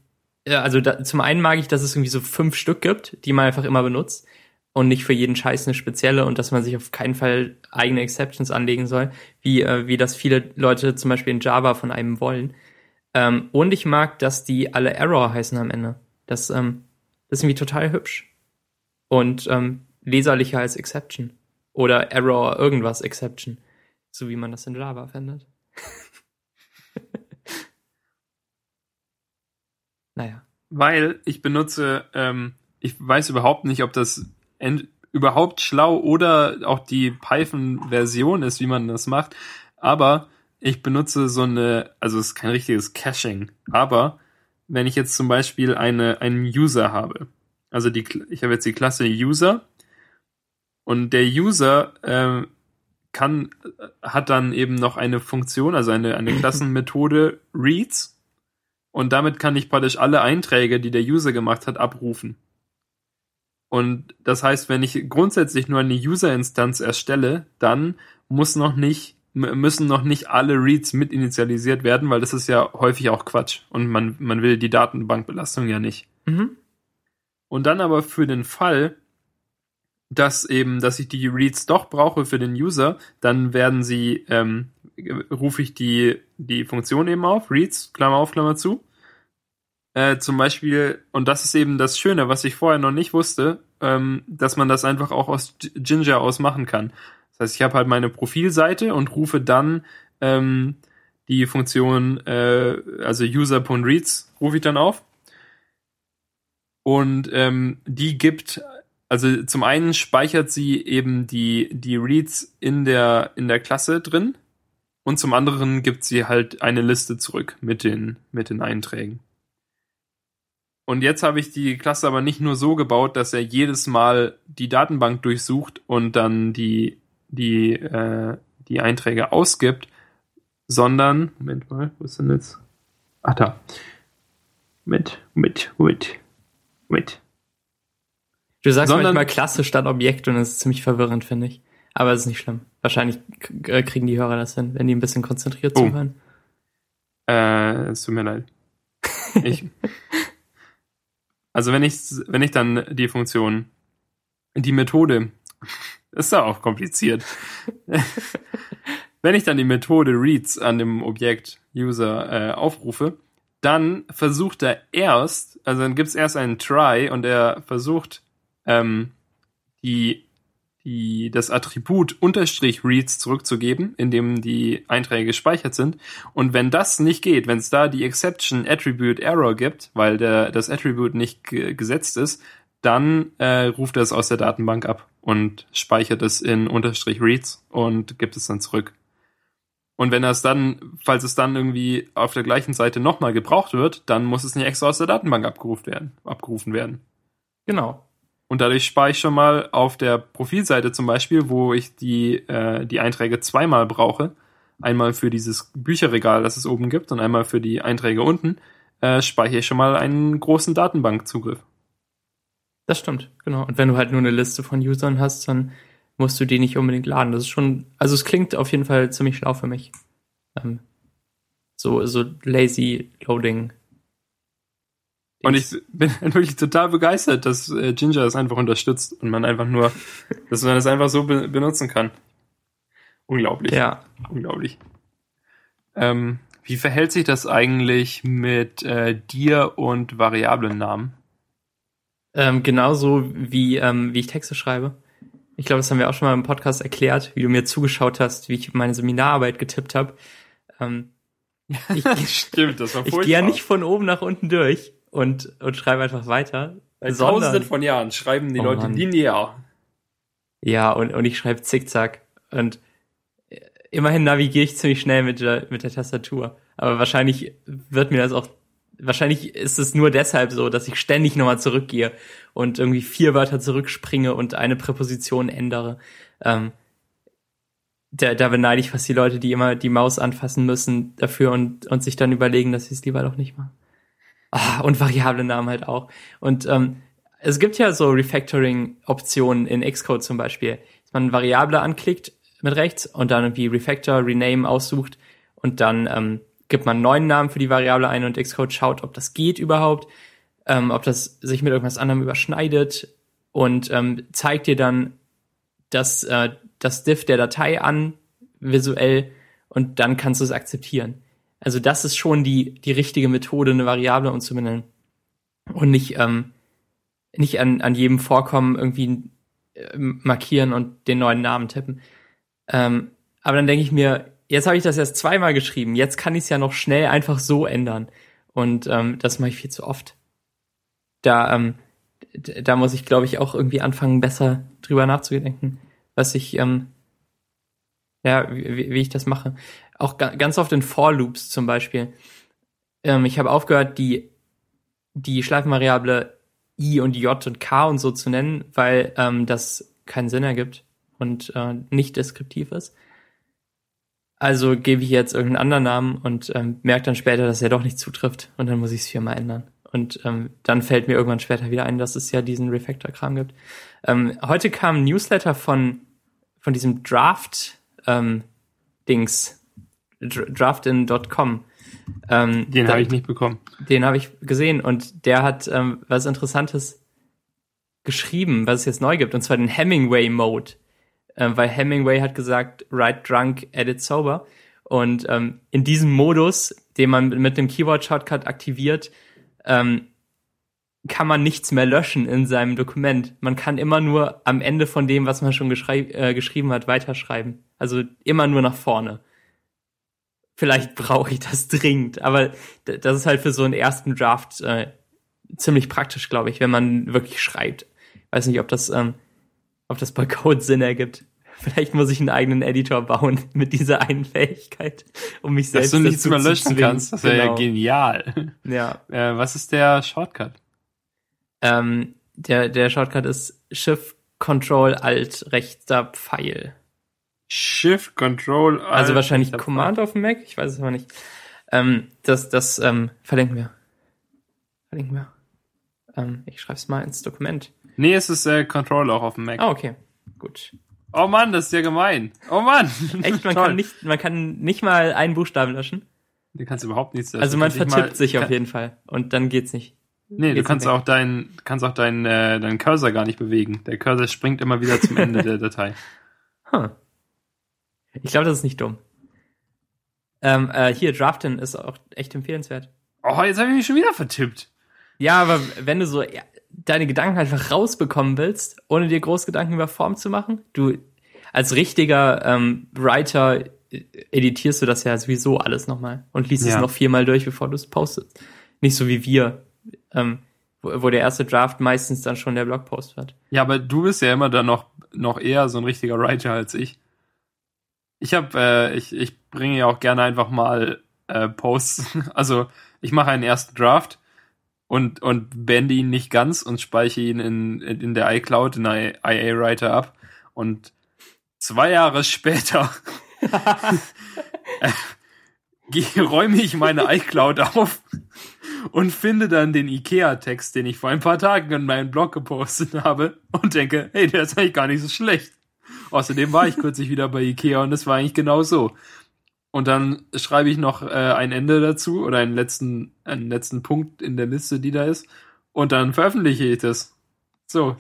ja, also da, zum einen mag ich, dass es irgendwie so fünf Stück gibt, die man einfach immer benutzt und nicht für jeden Scheiß eine spezielle und dass man sich auf keinen Fall eigene Exceptions anlegen soll, wie, äh, wie das viele Leute zum Beispiel in Java von einem wollen. Ähm, und ich mag, dass die alle Error heißen am Ende. Das, ähm, das ist irgendwie total hübsch. Und ähm, leserlicher als Exception. Oder Error irgendwas Exception. So wie man das in Java findet. naja. Weil ich benutze, ähm, ich weiß überhaupt nicht, ob das überhaupt schlau oder auch die Python-Version ist, wie man das macht. Aber ich benutze so eine, also es ist kein richtiges Caching, aber wenn ich jetzt zum Beispiel eine, einen User habe, also die, ich habe jetzt die Klasse User und der User äh, kann, hat dann eben noch eine Funktion, also eine, eine Klassenmethode reads und damit kann ich praktisch alle Einträge, die der User gemacht hat, abrufen. Und das heißt, wenn ich grundsätzlich nur eine User-Instanz erstelle, dann muss noch nicht müssen noch nicht alle Reads mit initialisiert werden, weil das ist ja häufig auch Quatsch und man, man will die Datenbankbelastung ja nicht. Mhm. Und dann aber für den Fall, dass eben, dass ich die Reads doch brauche für den User, dann werden sie, ähm, rufe ich die, die Funktion eben auf, Reads, Klammer auf, Klammer zu. Äh, zum Beispiel, und das ist eben das Schöne, was ich vorher noch nicht wusste, ähm, dass man das einfach auch aus Ginger aus machen kann. Das heißt, ich habe halt meine Profilseite und rufe dann ähm, die Funktion, äh, also user.reads rufe ich dann auf. Und ähm, die gibt, also zum einen speichert sie eben die, die Reads in der, in der Klasse drin und zum anderen gibt sie halt eine Liste zurück mit den, mit den Einträgen. Und jetzt habe ich die Klasse aber nicht nur so gebaut, dass er jedes Mal die Datenbank durchsucht und dann die die, äh, die Einträge ausgibt, sondern, Moment mal, wo ist denn jetzt? Ach da. mit, mit, mit, mit. Du sagst Sondern- manchmal Klasse statt Objekt und das ist ziemlich verwirrend, finde ich. Aber es ist nicht schlimm. Wahrscheinlich äh, kriegen die Hörer das hin, wenn die ein bisschen konzentriert Oh. zuhören. Äh, es tut mir leid. Ich, also wenn ich, wenn ich dann die Funktion, die Methode, ist ja auch kompliziert. wenn ich dann die Methode reads an dem Objekt User äh, aufrufe, dann versucht er erst, also dann gibt es erst einen Try und er versucht ähm, die die, das Attribut unterstrich reads zurückzugeben, in dem die Einträge gespeichert sind. Und wenn das nicht geht, wenn es da die Exception Attribute Error gibt, weil der, das Attribute nicht ge gesetzt ist, dann äh, ruft er es aus der Datenbank ab und speichert es in unterstrich reads und gibt es dann zurück. Und wenn das dann, falls es dann irgendwie auf der gleichen Seite nochmal gebraucht wird, dann muss es nicht extra aus der Datenbank abgerufen werden, abgerufen werden. Genau. Und dadurch spare ich schon mal auf der Profilseite zum Beispiel, wo ich die, äh, die Einträge zweimal brauche. Einmal für dieses Bücherregal, das es oben gibt, und einmal für die Einträge unten, äh, speichere ich schon mal einen großen Datenbankzugriff. Das stimmt, genau. Und wenn du halt nur eine Liste von Usern hast, dann musst du die nicht unbedingt laden. Das ist schon, also es klingt auf jeden Fall ziemlich schlau für mich. Ähm, so, so lazy loading. Und ich bin wirklich total begeistert, dass äh, Ginger das einfach unterstützt und man einfach nur, dass man das einfach so be benutzen kann. Unglaublich. Ja, Unglaublich. Ähm, wie verhält sich das eigentlich mit äh, dir und Variablennamen? Ähm, genauso wie, ähm, wie ich Texte schreibe. Ich glaube, das haben wir auch schon mal im Podcast erklärt, wie du mir zugeschaut hast, wie ich meine Seminararbeit getippt habe. Ähm, ich Stimmt, das war ich gehe ja nicht von oben nach unten durch und, und schreibe einfach weiter. Seit sondern- tausenden von Jahren schreiben die Oh Leute Mann. linear. Ja, und, und ich schreibe zickzack. Und äh, immerhin navigiere ich ziemlich schnell mit der, mit der Tastatur. Aber wahrscheinlich wird mir das auch, wahrscheinlich ist es nur deshalb so, dass ich ständig nochmal zurückgehe und irgendwie vier Wörter zurückspringe und eine Präposition ändere. Ähm, da, da beneide ich fast die Leute, die immer die Maus anfassen müssen dafür und, und sich dann überlegen, dass sie es lieber doch nicht machen. Ah, und variable Namen halt auch. Und ähm, es gibt ja so Refactoring-Optionen in Xcode zum Beispiel, dass man Variable anklickt mit rechts und dann irgendwie Refactor, Rename aussucht und dann ähm, gibt man einen neuen Namen für die Variable ein und Xcode schaut, ob das geht überhaupt, ähm, ob das sich mit irgendwas anderem überschneidet und ähm, zeigt dir dann das, äh, das Diff der Datei an, visuell, und dann kannst du es akzeptieren. Also das ist schon die, die richtige Methode, eine Variable umzubenennen. Und nicht, ähm, nicht an, an jedem Vorkommen irgendwie äh, markieren und den neuen Namen tippen. Ähm, aber dann denke ich mir, jetzt habe ich das erst zweimal geschrieben, jetzt kann ich es ja noch schnell einfach so ändern. Und ähm, das mache ich viel zu oft. Da, ähm, da muss ich, glaube ich, auch irgendwie anfangen, besser drüber nachzudenken, was ich, ähm, ja, wie, wie ich das mache. Auch ga ganz oft in For-Loops zum Beispiel. Ähm, ich habe aufgehört, die, die Schleifenvariable i und j und k und so zu nennen, weil ähm, das keinen Sinn ergibt und äh, nicht deskriptiv ist. Also gebe ich jetzt irgendeinen anderen Namen und ähm, merke dann später, dass er doch nicht zutrifft und dann muss ich es viermal ändern. Und ähm, dann fällt mir irgendwann später wieder ein, dass es ja diesen Refactor-Kram gibt. Ähm, heute kam ein Newsletter von, von diesem Draft ähm, draftin.com. Ähm, Den habe ich nicht bekommen. den habe ich gesehen und der hat ähm, was Interessantes geschrieben, was es jetzt neu gibt, und zwar den Hemingway-Mode. Ähm, weil Hemingway hat gesagt, write drunk, edit sober. Und ähm, in diesem Modus, den man mit dem Keyword-Shortcut aktiviert, ähm, kann man nichts mehr löschen in seinem Dokument. Man kann immer nur am Ende von dem, was man schon äh, geschrieben hat, weiterschreiben. Also immer nur nach vorne. Vielleicht brauche ich das dringend, aber das ist halt für so einen ersten Draft äh, ziemlich praktisch, glaube ich, wenn man wirklich schreibt. Weiß nicht, ob das, ähm, ob das bei Code Sinn ergibt. Vielleicht muss ich einen eigenen Editor bauen mit dieser einen Fähigkeit, um mich Dass selbst du nichts mehr zu löschen kannst, das wäre ja Genau. genial. Ja. Äh, was ist der Shortcut? Ähm, der, der Shortcut ist Shift Control Alt rechter Pfeil. Shift, Control, Alt, Also wahrscheinlich Command auf dem Mac, ich weiß es aber nicht. Ähm, das das ähm, verlinken wir. Verlinken wir. Ähm, ich schreib's mal ins Dokument. Nee, es ist äh, Control auch auf dem Mac. Ah, okay. Gut. Oh Mann, das ist ja gemein. Oh Mann. Echt, man kann nicht, man kann nicht mal einen Buchstaben löschen. Du kannst überhaupt nichts löschen. Also Du man kannst vertippt mal- sich auf jeden Fall. Und dann geht's nicht. Nee, du geht's kannst nicht weg. auch dein, kannst auch deinen äh, deinen Cursor gar nicht bewegen. Der Cursor springt immer wieder zum Ende der Datei. Huh. Ich glaube, das ist nicht dumm. Ähm, äh, hier, Draften ist auch echt empfehlenswert. Oh, jetzt habe ich mich schon wieder vertippt. Ja, aber wenn du so ja, deine Gedanken einfach rausbekommen willst, ohne dir groß Gedanken über Form zu machen, du als richtiger ähm, Writer äh, editierst du das ja sowieso alles nochmal und liest es Ja. noch viermal durch, bevor du es postest. Nicht so wie wir, ähm, wo, wo der erste Draft meistens dann schon der Blogpost wird. Ja, aber du bist ja immer dann noch noch eher so ein richtiger Writer als ich. Ich habe, äh, ich ich bringe ja auch gerne einfach mal äh, Posts. Also ich mache einen ersten Draft und und bände ihn nicht ganz und speichere ihn in in der iCloud in der IA Writer ab und zwei Jahre später äh, räume ich meine iCloud auf und finde dann den IKEA-Text, den ich vor ein paar Tagen in meinen Blog gepostet habe und denke, hey, der ist eigentlich gar nicht so schlecht. Außerdem war ich kürzlich wieder bei IKEA und es war eigentlich genau so. Und dann schreibe ich noch äh, ein Ende dazu oder einen letzten, einen letzten Punkt in der Liste, die da ist. Und dann veröffentliche ich das. So.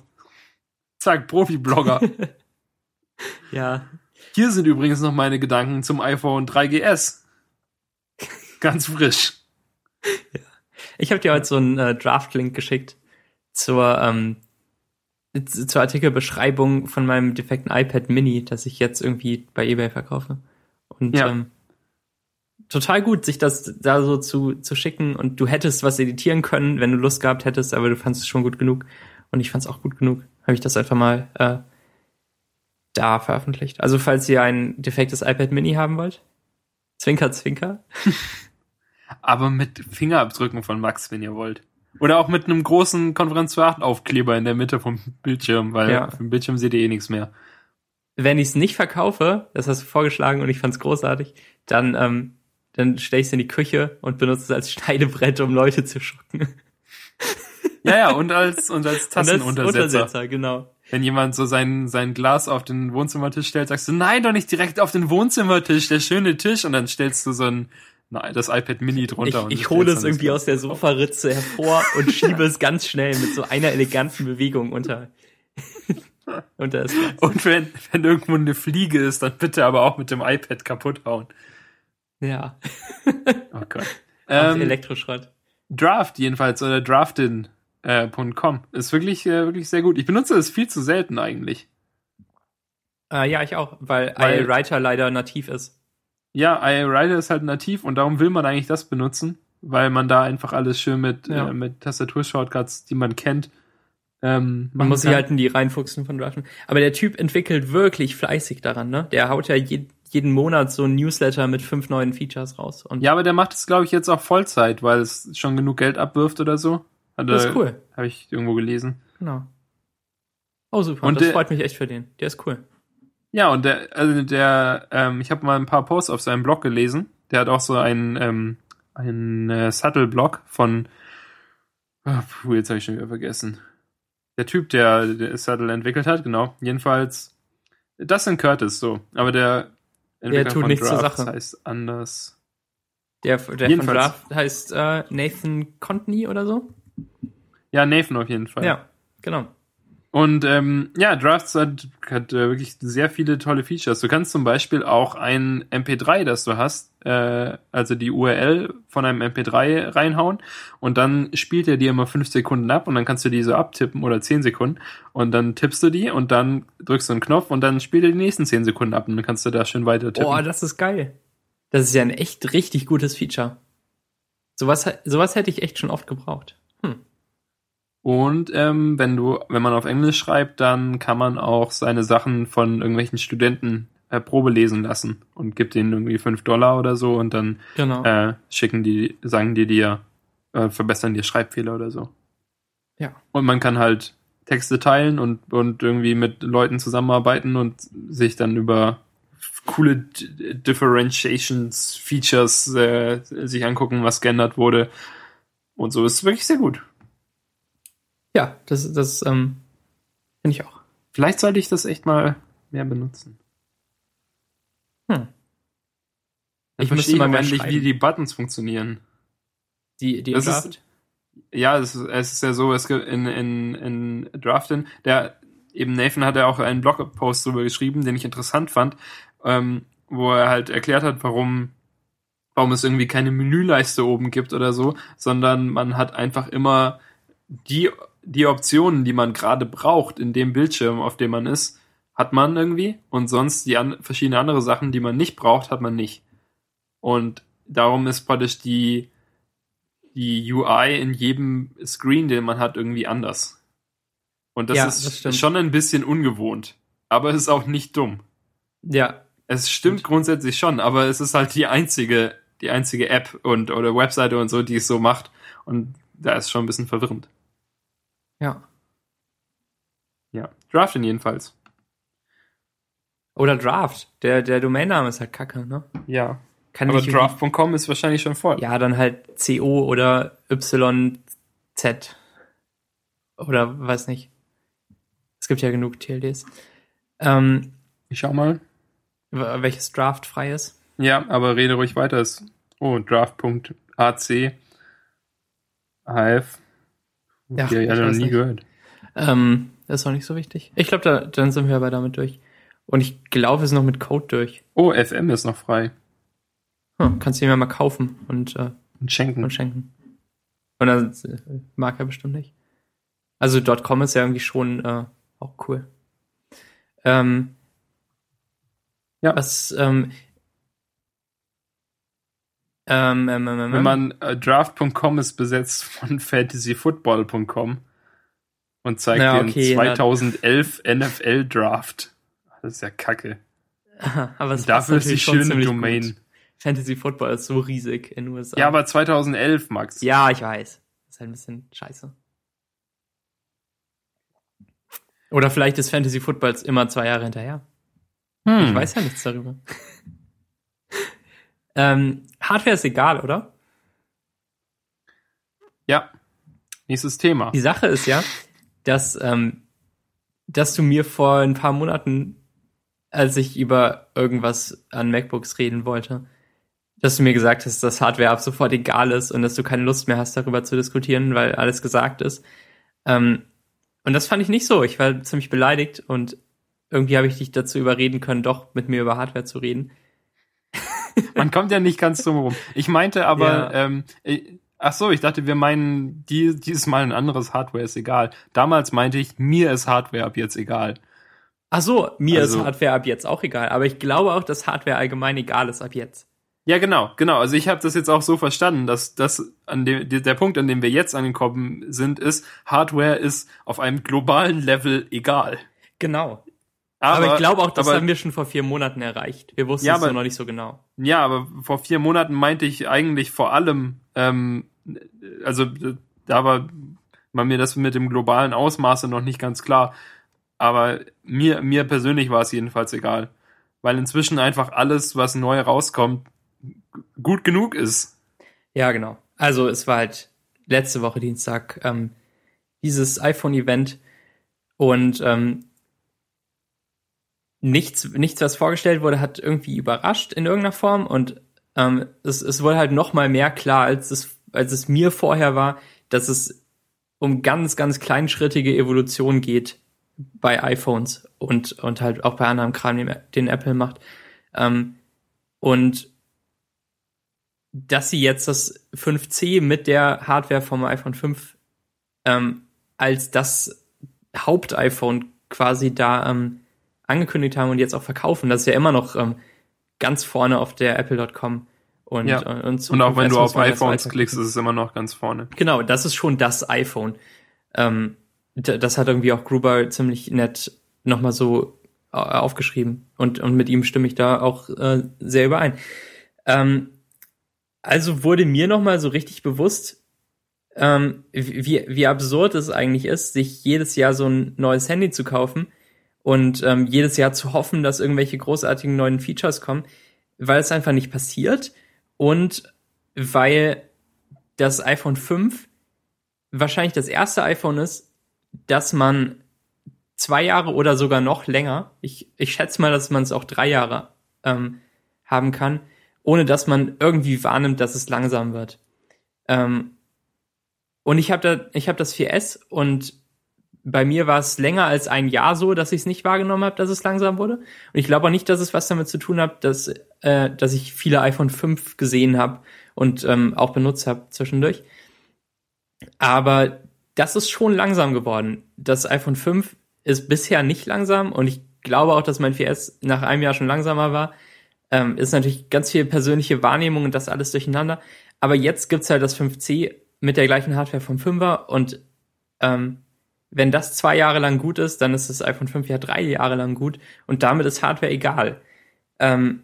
Zack, Profi-Blogger. Ja, Hier sind übrigens noch meine Gedanken zum iPhone 3GS. Ganz frisch. Ich habe dir heute so einen äh, Draft-Link geschickt zur, ähm, zur Artikelbeschreibung von meinem defekten iPad Mini, das ich jetzt irgendwie bei eBay verkaufe. Und Ja. ähm, total gut, sich das da so zu, zu schicken. Und du hättest was editieren können, wenn du Lust gehabt hättest, aber du fandest es schon gut genug. Und ich fand es auch gut genug. Habe ich das einfach mal äh, da veröffentlicht. Also falls ihr ein defektes iPad Mini haben wollt, Zwinker, Zwinker. Aber mit Fingerabdrücken von Max, wenn ihr wollt. Oder auch mit einem großen Konferenz für 8 Aufkleber in der Mitte vom Bildschirm, weil Ja. auf dem Bildschirm seht ihr eh nichts mehr. wenn ich es nicht verkaufe, das hast du vorgeschlagen und ich fand's großartig, dann, ähm, dann stelle ich es in die Küche und benutze es als Schneidebrett, um Leute zu schocken. Ja, ja, und als, und als Tassenuntersetzer. Untersetzer, genau. Wenn jemand so sein, sein Glas auf den Wohnzimmertisch stellt, sagst du, nein, doch nicht direkt auf den Wohnzimmertisch, der schöne Tisch, und dann stellst du so ein, na, das iPad Mini drunter. Ich, und ich hole es irgendwie aus der Sofaritze hervor und schiebe es ganz schnell mit so einer eleganten Bewegung unter, unter das Glas. Und wenn, wenn irgendwo eine Fliege ist, dann bitte aber auch mit dem iPad kaputt hauen. Ja, Oh Gott. ähm, Elektroschrott. Draft jedenfalls oder draftin.com äh, .com. ist wirklich äh, wirklich sehr gut. Ich benutze es viel zu selten eigentlich. Äh, ja, ich auch, weil, Weil- iWriter leider nativ ist. Ja, iWriter ist halt nativ und darum will man eigentlich das benutzen, weil man da einfach alles schön mit Ja. äh, mit Tastaturshortcuts, die man kennt, ähm, Man muss sich halt in die reinfuchsen von Draften. Aber der Typ entwickelt wirklich fleißig daran, ne? Der haut ja je, jeden Monat so ein Newsletter mit fünf neuen Features raus. Und Ja, aber der macht es glaube ich jetzt auch Vollzeit, weil es schon genug Geld abwirft oder so. Hat das ist cool. Habe ich irgendwo gelesen. Genau. Oh, super. Und das der- freut mich echt für den. Der ist cool. Ja, und der, also der, ähm, ich habe mal ein paar Posts auf seinem Blog gelesen. Der hat auch so einen, ähm, einen äh, Subtle-Blog von, ah, puh, jetzt habe ich schon wieder vergessen. Der Typ, der, der Subtle entwickelt hat, genau. Jedenfalls, das sind Curtis, so. Aber der Entwickler tut von nichts zur Sache. heißt anders. Der, der von. Draft heißt äh, Nathan Contney oder so. Ja, Nathan auf jeden Fall. Ja, genau. Und ähm, ja, Drafts hat, hat äh, wirklich sehr viele tolle Features. Du kannst zum Beispiel auch ein MP3, das du hast, äh, also die URL von einem MP3 reinhauen und dann spielt er dir immer fünf Sekunden ab und dann kannst du die so abtippen oder zehn Sekunden und dann tippst du die und dann drückst du einen Knopf und dann spielt er die nächsten zehn Sekunden ab und dann kannst du da schön weiter tippen. Boah, das ist geil. Das ist ja ein echt richtig gutes Feature. Sowas, sowas hätte ich echt schon oft gebraucht. Und ähm, wenn du, wenn man auf Englisch schreibt, dann kann man auch seine Sachen von irgendwelchen Studenten äh, Probe lesen lassen und gibt denen irgendwie fünf Dollar oder so und dann Genau. äh, schicken die, sagen die dir, äh, verbessern dir Schreibfehler oder so. Ja. Und man kann halt Texte teilen und, und irgendwie mit Leuten zusammenarbeiten und sich dann über coole D Differentiations, Features äh, sich angucken, was geändert wurde. Und so ist es wirklich sehr gut. Ja, das, das ähm, finde ich auch. Vielleicht sollte ich das echt mal mehr benutzen. Hm. Ich müsste mal endlich, wie die Buttons funktionieren. Die, die Das Draft? ist- Ja, es ist, es ist ja so, es gibt in, in, in Draftin, der eben Nathan hat ja auch einen Blogpost drüber geschrieben, den ich interessant fand, ähm, wo er halt erklärt hat, warum, warum es irgendwie keine Menüleiste oben gibt oder so, sondern man hat einfach immer die, die Optionen, die man gerade braucht in dem Bildschirm, auf dem man ist, hat man irgendwie und sonst die an, verschiedene andere Sachen, die man nicht braucht, hat man nicht. Und darum ist praktisch die, die UI in jedem Screen, den man hat, irgendwie anders. Und das Ja, ist das schon ein bisschen ungewohnt. Aber es ist auch nicht dumm. Ja, Es stimmt grundsätzlich schon, aber es ist halt die einzige, die einzige App und oder Webseite und so, die es so macht. Und da ist schon ein bisschen verwirrend. Ja. Ja. Drafting jedenfalls. Oder Draft. Der, der Domainname ist halt kacke, ne? Ja. Kann Aber draft.com ist wahrscheinlich schon voll. Ja, dann halt CO oder YZ. Oder weiß nicht. Es gibt ja genug TLDs. Ähm, Ich schau mal. welches Draft frei ist. Ja, aber rede ruhig weiter. Oh, draft.ac. HF. Ja, Ja, ich ja, noch weiß nie nicht. gehört. Ähm, das ist auch nicht so wichtig. Ich glaube, da, dann sind wir aber damit durch. Und ich glaube, wir sind noch mit Code durch. Oh, FM ist noch frei. Hm, kannst du ihn ja mal kaufen und, äh, Und schenken. und schenken. Und dann äh, mag er bestimmt nicht. Also .com ist ja irgendwie schon äh, auch cool. Ähm, Ja. Was, ähm, ähm, ähm, ähm, ähm, Wenn man äh, draft.com ist besetzt von fantasyfootball.com und zeigt Ja, den okay, 2011 NFL Draft. Das ist ja kacke. Aber es dafür ist die schöne Domain. Gut. Fantasy Football ist so riesig in den USA. Ja, aber 2011, Max. Ja, ich weiß. ist halt ein bisschen scheiße. Oder vielleicht ist Fantasy Footballs immer zwei Jahre hinterher. Hm. Ich weiß ja nichts darüber. Ähm, Hardware ist egal, oder? Ja. Nächstes Thema. Die Sache ist ja, dass, ähm, dass du mir vor ein paar Monaten, als ich über irgendwas an MacBooks reden wollte, dass du mir gesagt hast, dass Hardware ab sofort egal ist und dass du keine Lust mehr hast, darüber zu diskutieren, weil alles gesagt ist. Ähm, und das fand ich nicht so. Ich war ziemlich beleidigt und irgendwie habe ich dich dazu überreden können, doch mit mir über Hardware zu reden. Man kommt ja nicht ganz drum herum. Ich meinte aber, Ja. ähm, ich, ach so, ich dachte, wir meinen die, dieses Mal ein anderes Hardware ist egal. Damals meinte ich, mir ist Hardware ab jetzt egal. Ach so, mir Also- ist Hardware ab jetzt auch egal. Aber ich glaube auch, dass Hardware allgemein egal ist ab jetzt. Ja, genau, genau. Also ich habe das jetzt auch so verstanden, dass das an dem der Punkt, an dem wir jetzt angekommen sind, ist Hardware ist auf einem globalen Level egal. Genau. Aber, Aber, ich glaube auch, das aber, haben wir schon vor vier Monaten erreicht. Wir wussten Ja, es aber- noch nicht so genau. Ja, aber vor vier Monaten meinte ich eigentlich vor allem, ähm, also da war, war mir das mit dem globalen Ausmaße noch nicht ganz klar. Aber mir, mir persönlich war es jedenfalls egal. Weil inzwischen einfach alles, was neu rauskommt, gut genug ist. Ja, genau. Also es war halt letzte Woche Dienstag ähm, dieses iPhone-Event und ähm, nichts, nichts, was vorgestellt wurde, hat irgendwie überrascht in irgendeiner Form und ähm, es, es wurde halt noch mal mehr klar, als es, als es mir vorher war, dass es um ganz, ganz kleinschrittige Evolution geht bei iPhones und, und halt auch bei anderem Kram, den, den Apple macht. Ähm, und dass sie jetzt das 5C mit der Hardware vom iPhone 5 ähm, als das Haupt-iPhone quasi da ähm, angekündigt haben und jetzt auch verkaufen. Das ist ja immer noch ähm, ganz vorne auf der Apple.com. Und, Ja. und, und, Und auch wenn du auf iPhones klickst, ist es immer noch ganz vorne. Genau, das ist schon das iPhone. Ähm, das hat irgendwie auch Gruber ziemlich nett nochmal so äh, aufgeschrieben. Und, und mit ihm stimme ich da auch äh, sehr überein. Ähm, also wurde mir nochmal so richtig bewusst, ähm, wie, wie absurd es eigentlich ist, sich jedes Jahr so ein neues Handy zu kaufen und ähm, jedes Jahr zu hoffen, dass irgendwelche großartigen neuen Features kommen, weil es einfach nicht passiert und weil das iPhone 5 wahrscheinlich das erste iPhone ist, das man zwei Jahre oder sogar noch länger, ich, ich schätze mal, dass man es auch drei Jahre ähm, haben kann, ohne dass man irgendwie wahrnimmt, dass es langsam wird. Ähm, und ich habe da, ich habe das 4S und bei mir war es länger als ein Jahr so, dass ich es nicht wahrgenommen habe, dass es langsam wurde. Und ich glaube auch nicht, dass es was damit zu tun hat, dass, äh, dass ich viele iPhone 5 gesehen habe und ähm, auch benutzt habe zwischendurch. Aber das ist schon langsam geworden. Das iPhone 5 ist bisher nicht langsam und ich glaube auch, dass mein 4S nach einem Jahr schon langsamer war. Ähm, ist natürlich ganz viel persönliche Wahrnehmung und das alles durcheinander. Aber jetzt gibt's halt das 5C mit der gleichen Hardware vom 5er und ähm, wenn das zwei Jahre lang gut ist, dann ist das iPhone 5 ja drei Jahre lang gut und damit ist Hardware egal. Ähm,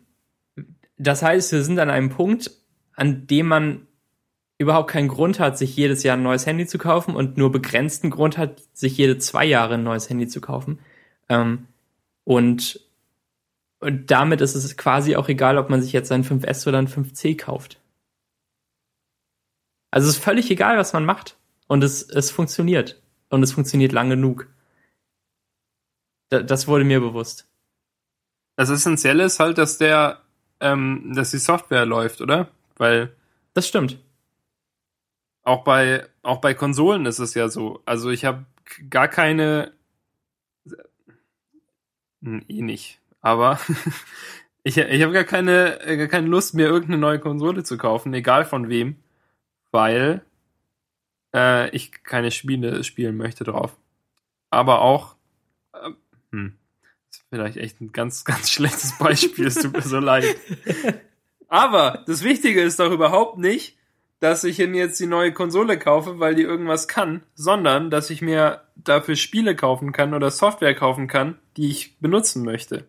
das heißt, wir sind an einem Punkt, an dem man überhaupt keinen Grund hat, sich jedes Jahr ein neues Handy zu kaufen und nur begrenzten Grund hat, sich jede zwei Jahre ein neues Handy zu kaufen. Ähm, und, und damit ist es quasi auch egal, ob man sich jetzt ein 5S oder ein 5C kauft. Also es ist völlig egal, was man macht. Und es, es funktioniert. Und es funktioniert lang genug. Da, das wurde mir bewusst. Das Essentielle ist halt, dass der, ähm, dass die Software läuft, oder? Weil. Das stimmt. Auch bei, auch bei Konsolen ist es ja so. Also ich habe gar keine. Hm, eh nicht. Aber ich, ich habe gar keine, gar keine Lust, mir irgendeine neue Konsole zu kaufen, egal von wem weil äh, ich keine Spiele spielen möchte drauf. Aber auch, äh, hm, das ist vielleicht echt ein ganz, ganz schlechtes Beispiel, es tut mir so leid. Aber das Wichtige ist doch überhaupt nicht, dass ich mir jetzt die neue Konsole kaufe, weil die irgendwas kann, sondern dass ich mir dafür Spiele kaufen kann oder Software kaufen kann, die ich benutzen möchte.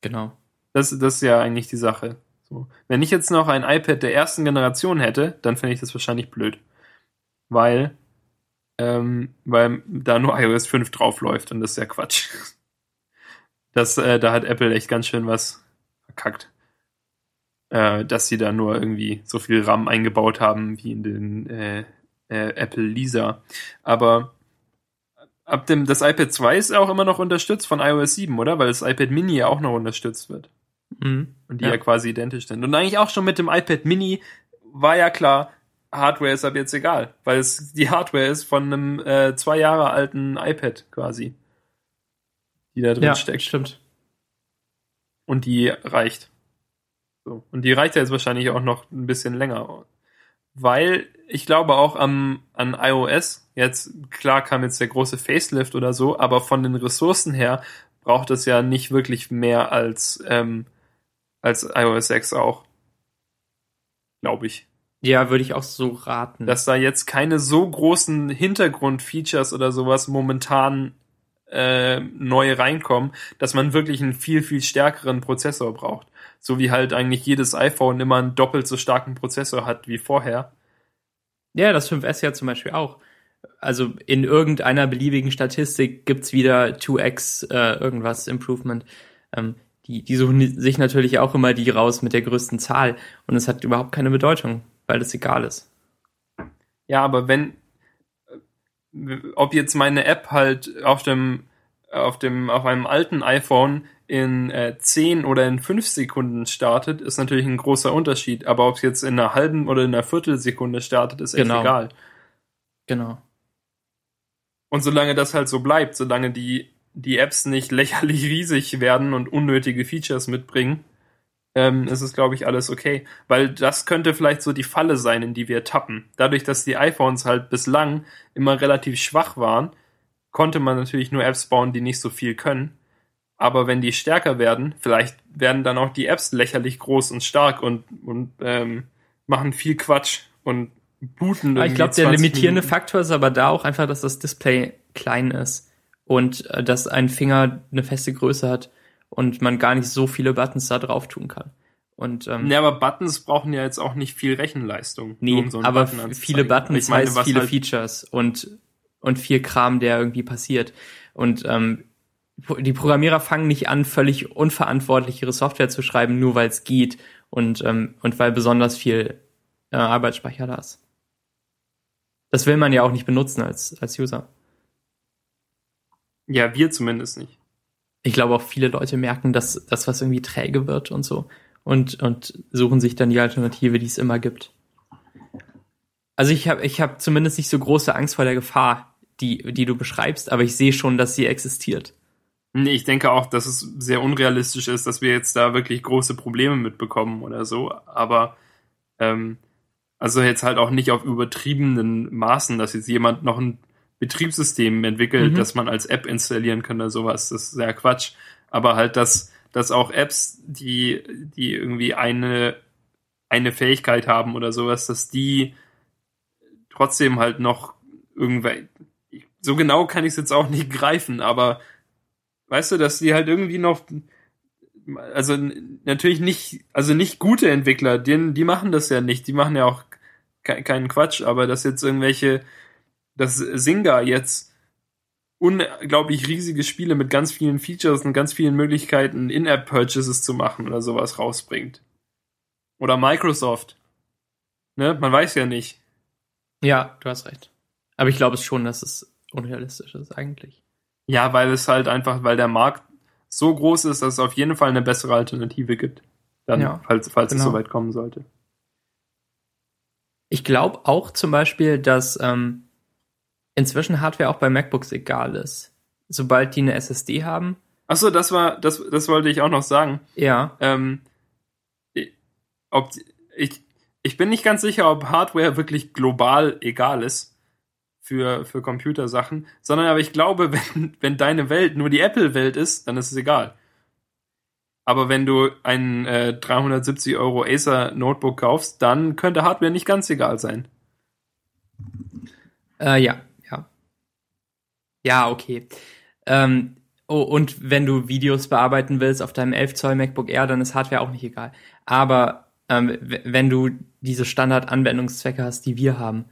Genau. Das, das ist ja eigentlich die Sache. So. Wenn ich jetzt noch ein iPad der ersten Generation hätte, dann fände ich das wahrscheinlich blöd. Weil, ähm, weil da nur iOS 5 drauf läuft und das ist ja Quatsch. Das, äh, da hat Apple echt ganz schön was verkackt. Äh, dass sie da nur irgendwie so viel RAM eingebaut haben wie in den äh, äh, Apple Lisa. Aber ab dem, das iPad 2 ist auch immer noch unterstützt von iOS 7, oder? Weil das iPad Mini ja auch noch unterstützt wird. Mhm. Und die ja. ja quasi identisch sind. Und eigentlich auch schon mit dem iPad Mini war ja klar, Hardware ist ab jetzt egal, weil es die Hardware ist von einem äh, zwei Jahre alten iPad quasi, die da drin ja, steckt. Stimmt. Und die reicht. So. Und die reicht ja jetzt wahrscheinlich auch noch ein bisschen länger. Weil ich glaube auch am, an iOS, jetzt klar kam jetzt der große Facelift oder so, aber von den Ressourcen her braucht es ja nicht wirklich mehr als ähm, als iOS 6 auch. Glaube ich. Ja, würde ich auch so raten. Dass da jetzt keine so großen Hintergrundfeatures oder sowas momentan äh, neu reinkommen, dass man wirklich einen viel, viel stärkeren Prozessor braucht. So wie halt eigentlich jedes iPhone immer einen doppelt so starken Prozessor hat wie vorher. Ja, das 5S ja zum Beispiel auch. Also in irgendeiner beliebigen Statistik gibt's wieder 2x äh, irgendwas Improvement. Ähm, die, die suchen sich natürlich auch immer die raus mit der größten Zahl. Und es hat überhaupt keine Bedeutung, weil das egal ist. Ja, aber wenn, ob jetzt meine App halt auf dem, auf dem, auf einem alten iPhone in äh, 10 oder in 5 Sekunden startet, ist natürlich ein großer Unterschied. Aber ob es jetzt in einer halben oder in einer Viertelsekunde startet, ist echt genau. egal. Genau. Und solange das halt so bleibt, solange die die Apps nicht lächerlich riesig werden und unnötige Features mitbringen, ähm, ist es, glaube ich, alles okay. Weil das könnte vielleicht so die Falle sein, in die wir tappen. Dadurch, dass die iPhones halt bislang immer relativ schwach waren, konnte man natürlich nur Apps bauen, die nicht so viel können. Aber wenn die stärker werden, vielleicht werden dann auch die Apps lächerlich groß und stark und, und ähm, machen viel Quatsch und booten. Ich glaube, der limitierende Minuten. Faktor ist aber da auch einfach, dass das Display klein ist und äh, dass ein Finger eine feste Größe hat und man gar nicht so viele Buttons da drauf tun kann. Und, ähm, ja, aber Buttons brauchen ja jetzt auch nicht viel Rechenleistung. Nee, um so aber Button viele Buttons meine, heißt viele halt Features und, und viel Kram, der irgendwie passiert. Und ähm, die Programmierer fangen nicht an, völlig unverantwortlich ihre Software zu schreiben, nur weil es geht und, ähm, und weil besonders viel äh, Arbeitsspeicher da ist. Das will man ja auch nicht benutzen als, als User. Ja, wir zumindest nicht. Ich glaube auch viele Leute merken, dass das was irgendwie träge wird und so und, und suchen sich dann die Alternative, die es immer gibt. Also ich habe ich hab zumindest nicht so große Angst vor der Gefahr, die, die du beschreibst, aber ich sehe schon, dass sie existiert. Nee, ich denke auch, dass es sehr unrealistisch ist, dass wir jetzt da wirklich große Probleme mitbekommen oder so. Aber ähm, also jetzt halt auch nicht auf übertriebenen Maßen, dass jetzt jemand noch ein Betriebssystem entwickelt, mhm. das man als App installieren kann oder sowas. Das ist ja Quatsch. Aber halt, dass, dass auch Apps, die, die irgendwie eine, eine Fähigkeit haben oder sowas, dass die trotzdem halt noch irgendwelche, so genau kann ich es jetzt auch nicht greifen, aber weißt du, dass die halt irgendwie noch, also natürlich nicht, also nicht gute Entwickler, die, die machen das ja nicht, die machen ja auch ke keinen Quatsch, aber dass jetzt irgendwelche, dass Singa jetzt unglaublich riesige Spiele mit ganz vielen Features und ganz vielen Möglichkeiten, In-App-Purchases zu machen oder sowas rausbringt. Oder Microsoft. Ne? Man weiß ja nicht. Ja, du hast recht. Aber ich glaube es schon, dass es unrealistisch ist eigentlich. Ja, weil es halt einfach, weil der Markt so groß ist, dass es auf jeden Fall eine bessere Alternative gibt. Dann, ja, falls, falls genau. es soweit kommen sollte. Ich glaube auch zum Beispiel, dass ähm, inzwischen Hardware auch bei MacBooks egal ist. Sobald die eine SSD haben. Achso, das war, das, das wollte ich auch noch sagen. Ja. Ähm, ob, ich, ich bin nicht ganz sicher, ob Hardware wirklich global egal ist für, für Computersachen, sondern aber ich glaube, wenn, wenn deine Welt nur die Apple-Welt ist, dann ist es egal. Aber wenn du ein äh, 370 Euro Acer Notebook kaufst, dann könnte Hardware nicht ganz egal sein. Äh, ja, ja. Okay. Ähm, oh, und wenn du Videos bearbeiten willst auf deinem 11 Zoll MacBook Air, dann ist Hardware auch nicht egal. Aber ähm, wenn du diese Standard-Anwendungszwecke hast, die wir haben,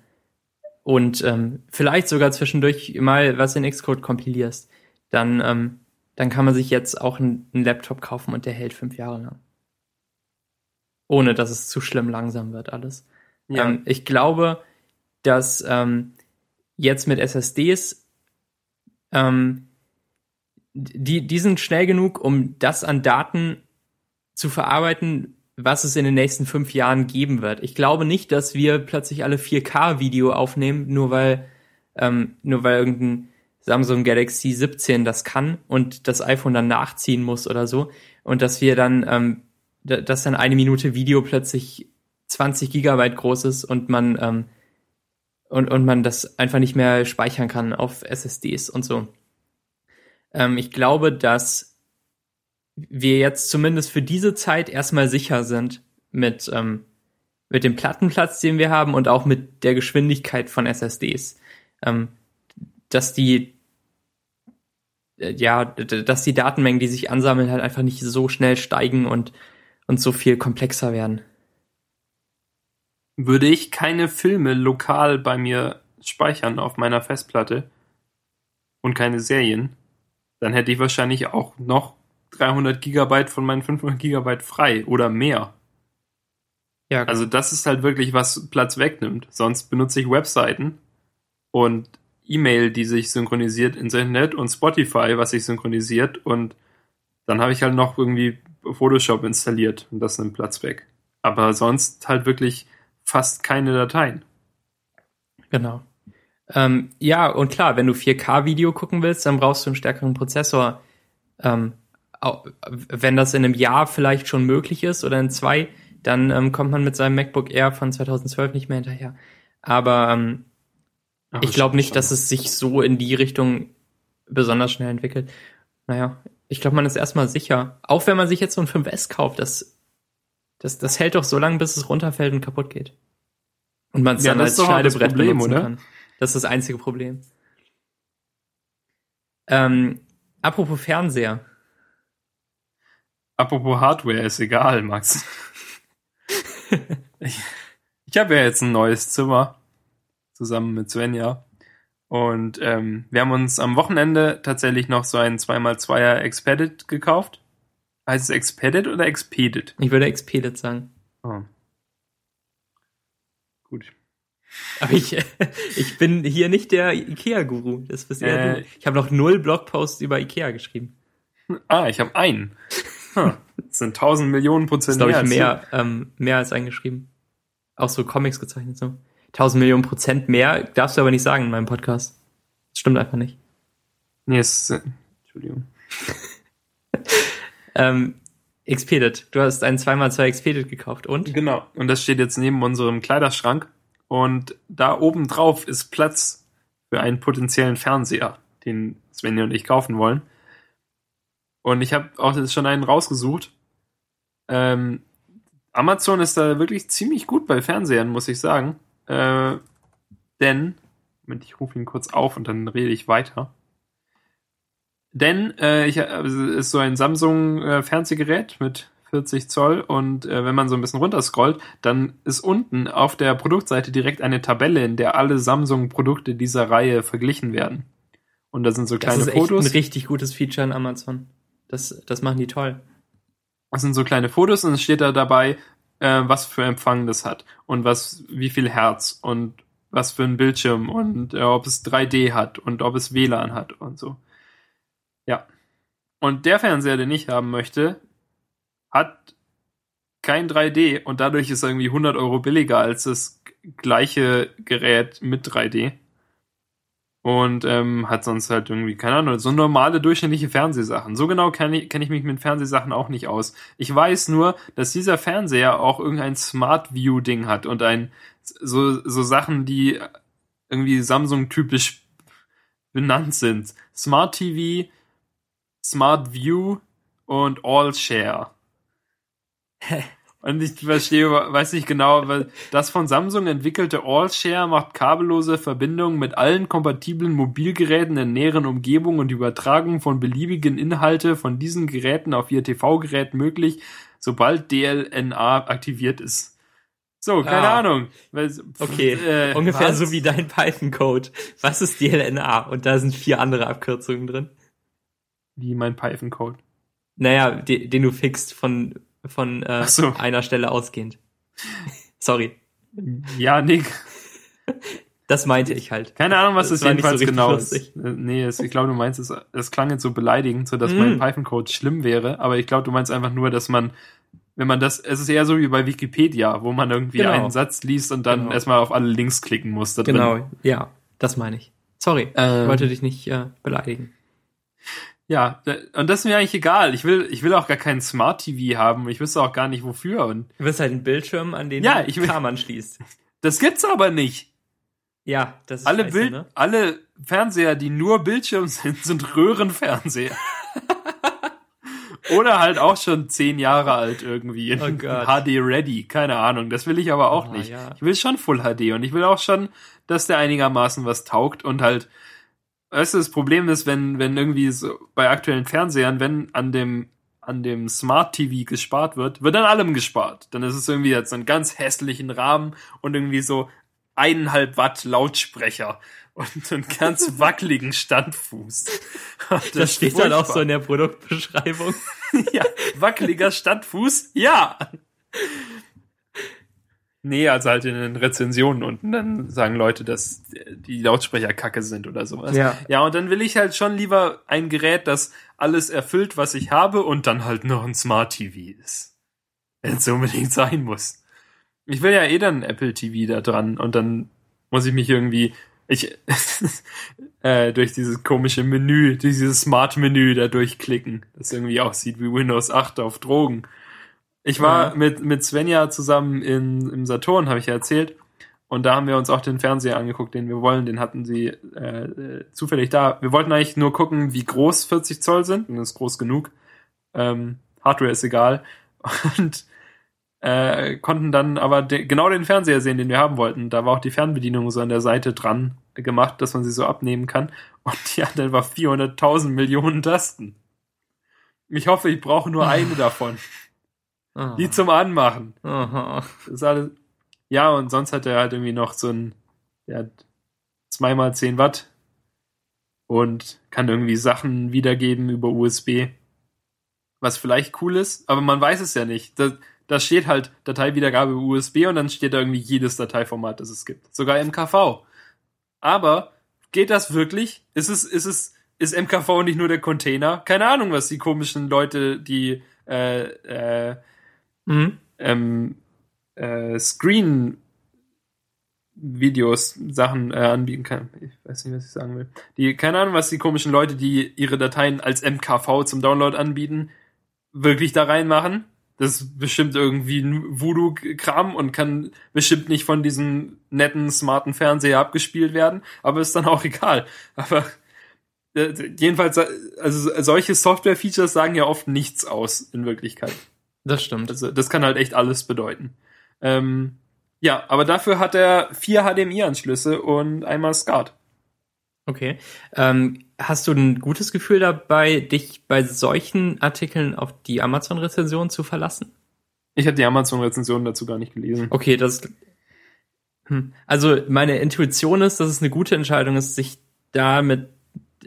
und ähm, vielleicht sogar zwischendurch mal was in Xcode kompilierst, dann, ähm, dann kann man sich jetzt auch einen, einen Laptop kaufen und der hält fünf Jahre lang. Ohne dass es zu schlimm langsam wird alles. Ja. Ähm, ich glaube, dass ähm, jetzt mit SSDs ähm, die, die sind schnell genug, um das an Daten zu verarbeiten, was es in den nächsten fünf Jahren geben wird. Ich glaube nicht, dass wir plötzlich alle 4K-Video aufnehmen, nur weil, ähm, nur weil irgendein Samsung Galaxy 17 das kann und das iPhone dann nachziehen muss oder so. Und dass wir dann, ähm, dass dann eine Minute Video plötzlich 20 Gigabyte groß ist und man, ähm, und, und man das einfach nicht mehr speichern kann auf SSDs und so. Ähm, ich glaube, dass wir jetzt zumindest für diese Zeit erstmal sicher sind mit, ähm, mit dem Plattenplatz, den wir haben und auch mit der Geschwindigkeit von SSDs. Ähm, dass die äh, ja, dass die Datenmengen, die sich ansammeln, halt einfach nicht so schnell steigen und, und so viel komplexer werden. Würde ich keine Filme lokal bei mir speichern auf meiner Festplatte und keine Serien, dann hätte ich wahrscheinlich auch noch 300 Gigabyte von meinen 500 Gigabyte frei oder mehr. Ja. Also das ist halt wirklich, was Platz wegnimmt. Sonst benutze ich Webseiten und E-Mail, die sich synchronisiert ins Internet und Spotify, was sich synchronisiert und dann habe ich halt noch irgendwie Photoshop installiert und das nimmt Platz weg. Aber sonst halt wirklich fast keine Dateien. Genau. Ähm, ja, und klar, wenn du 4K-Video gucken willst, dann brauchst du einen stärkeren Prozessor. Ähm, wenn das in einem Jahr vielleicht schon möglich ist oder in zwei, dann ähm, kommt man mit seinem MacBook Air von 2012 nicht mehr hinterher. Aber ähm, Ach, ich glaube nicht, dass es sich so in die Richtung besonders schnell entwickelt. Naja, ich glaube, man ist erstmal sicher. Auch wenn man sich jetzt so ein 5S kauft, das, das, das hält doch so lange, bis es runterfällt und kaputt geht. Und man es ja, dann als Schneidebrett Problem, benutzen oder? kann. Das ist das einzige Problem. Ähm, apropos Fernseher. Apropos Hardware, ist egal, Max. ich ich habe ja jetzt ein neues Zimmer zusammen mit Svenja. Und ähm, wir haben uns am Wochenende tatsächlich noch so ein 2x2er Expedit gekauft. Heißt es Expedit oder Expedit? Ich würde Expedit sagen. Oh. Aber ich, ich bin hier nicht der Ikea-Guru. Das ja Äh. du. Ich habe noch null Blogposts über Ikea geschrieben. Ah, ich habe einen. Hm. Das sind 1000 Millionen Das Prozent ist, glaube ich, als mehr, ähm, mehr als eingeschrieben. Auch so Comics gezeichnet so. 1000 Millionen Prozent mehr darfst du aber nicht sagen in meinem Podcast. Das stimmt einfach nicht. Nee, es, äh, Entschuldigung. Ähm, Expedit. Du hast einen 2x2 Expedit gekauft und? Genau. Und das steht jetzt neben unserem Kleiderschrank. Und da oben drauf ist Platz für einen potenziellen Fernseher, den Svenja und ich kaufen wollen. Und ich habe auch jetzt schon einen rausgesucht. Ähm, Amazon ist da wirklich ziemlich gut bei Fernsehern, muss ich sagen. Äh, denn, Moment, ich rufe ihn kurz auf und dann rede ich weiter. Denn äh, ich, äh, es ist so ein Samsung äh, Fernsehgerät mit 40 Zoll und äh, wenn man so ein bisschen runterscrollt, dann ist unten auf der Produktseite direkt eine Tabelle, in der alle Samsung-Produkte dieser Reihe verglichen werden. Und da sind so Das kleine ist echt Fotos. ein richtig gutes Feature in Amazon. Das, das machen die toll. Das sind so kleine Fotos und es steht da dabei, äh, was für Empfang das hat und was, wie viel Herz und was für ein Bildschirm und äh, ob es 3D hat und ob es WLAN hat und so. Ja. Und der Fernseher, den ich haben möchte, hat kein 3D und dadurch ist er irgendwie 100 Euro billiger als das gleiche Gerät mit 3D. Und ähm, hat sonst halt irgendwie, keine Ahnung, so normale durchschnittliche Fernsehsachen. So genau kenne ich, kenn ich mich mit Fernsehsachen auch nicht aus. Ich weiß nur, dass dieser Fernseher auch irgendein Smart View-Ding hat und ein so, so Sachen, die irgendwie Samsung-typisch benannt sind. Smart TV, Smart View und All Share. Und ich verstehe, weiß nicht genau, weil das von Samsung entwickelte AllShare macht kabellose Verbindungen mit allen kompatiblen Mobilgeräten in näheren Umgebungen und die Übertragung von beliebigen Inhalte von diesen Geräten auf ihr TV-Gerät möglich, sobald DLNA aktiviert ist. So, keine Ah. Ahnung. Okay, äh, ungefähr was? so wie dein Python-Code. Was ist DLNA? Und da sind vier andere Abkürzungen drin. Wie mein Python-Code. Naja, de, den du fixt von, von äh, so. einer Stelle ausgehend. Sorry. Ja, Nick. Das meinte ich halt. Keine Ahnung, was Das nicht so jedenfalls richtig genau lustig. ist. Nee, es, ich glaube, du meinst, es, es klang jetzt so beleidigend, so dass Mm. mein Python-Code schlimm wäre, aber ich glaube, du meinst einfach nur, dass man, wenn man das, es ist eher so wie bei Wikipedia, wo man irgendwie Genau. einen Satz liest und dann Genau. erstmal auf alle Links klicken muss. Da Drin. Genau, ja, das meine ich. Sorry, Ähm. ich wollte dich nicht äh, beleidigen. Ja, und das ist mir eigentlich egal. Ich will, ich will auch gar keinen Smart TV haben. Ich wüsste auch gar nicht wofür. Und Du wirst halt einen Bildschirm, an den Ja, du ich will- Kram anschließt. das gibt's aber nicht. Ja, das ist Alle scheiße, Bild, ne? alle Fernseher, die nur Bildschirm sind, sind Röhrenfernseher. Oder halt auch schon zehn Jahre alt irgendwie. Oh. HD ready. Keine Ahnung. Das will ich aber auch Ah, nicht. ja. Ich will schon Full HD und ich will auch schon, dass der einigermaßen was taugt und halt, weißt du, das Problem ist, wenn, wenn irgendwie so bei aktuellen Fernsehern, wenn an dem, an dem Smart TV gespart wird, wird an allem gespart. Dann ist es irgendwie jetzt einen ganz hässlichen Rahmen und irgendwie so eineinhalb Watt Lautsprecher und einen ganz wackeligen Standfuß. Und Das, steht dann auch so furchtbar. in der Produktbeschreibung. Ja, wackeliger Standfuß, ja. Nee, also halt in den Rezensionen unten, dann sagen Leute, dass die Lautsprecher kacke sind oder sowas. Ja. Ja, und dann will ich halt schon lieber ein Gerät, das alles erfüllt, was ich habe und dann halt noch ein Smart TV ist. Wenn es unbedingt sein muss. Ich will ja eh dann Apple TV da dran und dann muss ich mich irgendwie, ich, äh, durch dieses komische Menü, dieses Smart-Menü da durchklicken, das irgendwie aussieht wie Windows 8 auf Drogen. Ich war Ja. mit, mit Svenja zusammen in, im Saturn, habe ich ja erzählt. Und da haben wir uns auch den Fernseher angeguckt, den wir wollen. Den hatten sie äh, äh, zufällig da. Wir wollten eigentlich nur gucken, wie groß 40 Zoll sind. Und das ist groß genug. Ähm, Hardware ist egal. Und äh, konnten dann aber de genau den Fernseher sehen, den wir haben wollten. Da war auch die Fernbedienung so an der Seite dran gemacht, dass man sie so abnehmen kann. Und die hat einfach 400.000 Millionen Tasten. Ich hoffe, ich brauche nur eine davon. Ah. Die zum Anmachen. Das ist alles. Ja, und sonst hat er halt irgendwie noch so ein, der hat zweimal 10 Watt und kann irgendwie Sachen wiedergeben über USB. Was vielleicht cool ist, aber man weiß es ja nicht. Das, da steht halt Dateiwiedergabe USB und dann steht da irgendwie jedes Dateiformat, das es gibt. Sogar MKV. Aber geht das wirklich? Ist es, ist es, ist MKV nicht nur der Container? Keine Ahnung, was die komischen Leute, die äh, äh, Mhm. ähm, äh, Screen Videos, Sachen äh, anbieten kann. Ich weiß nicht, was ich sagen will. Die, keine Ahnung, was die komischen Leute, die ihre Dateien als MKV zum Download anbieten, wirklich da reinmachen. Das ist bestimmt irgendwie ein Voodoo-Kram und kann bestimmt nicht von diesem netten, smarten Fernseher abgespielt werden, aber ist dann auch egal. Aber äh, jedenfalls, also solche Software-Features sagen ja oft nichts aus in Wirklichkeit. Das stimmt. Also das kann halt echt alles bedeuten. Ähm, ja, aber dafür hat er vier HDMI-Anschlüsse und einmal SCART. Okay. Ähm, hast du ein gutes Gefühl dabei, dich bei solchen Artikeln auf die Amazon-Rezension zu verlassen? Ich habe die Amazon-Rezension dazu gar nicht gelesen. Okay, das. Hm. Also meine Intuition ist, dass es eine gute Entscheidung ist, sich damit da,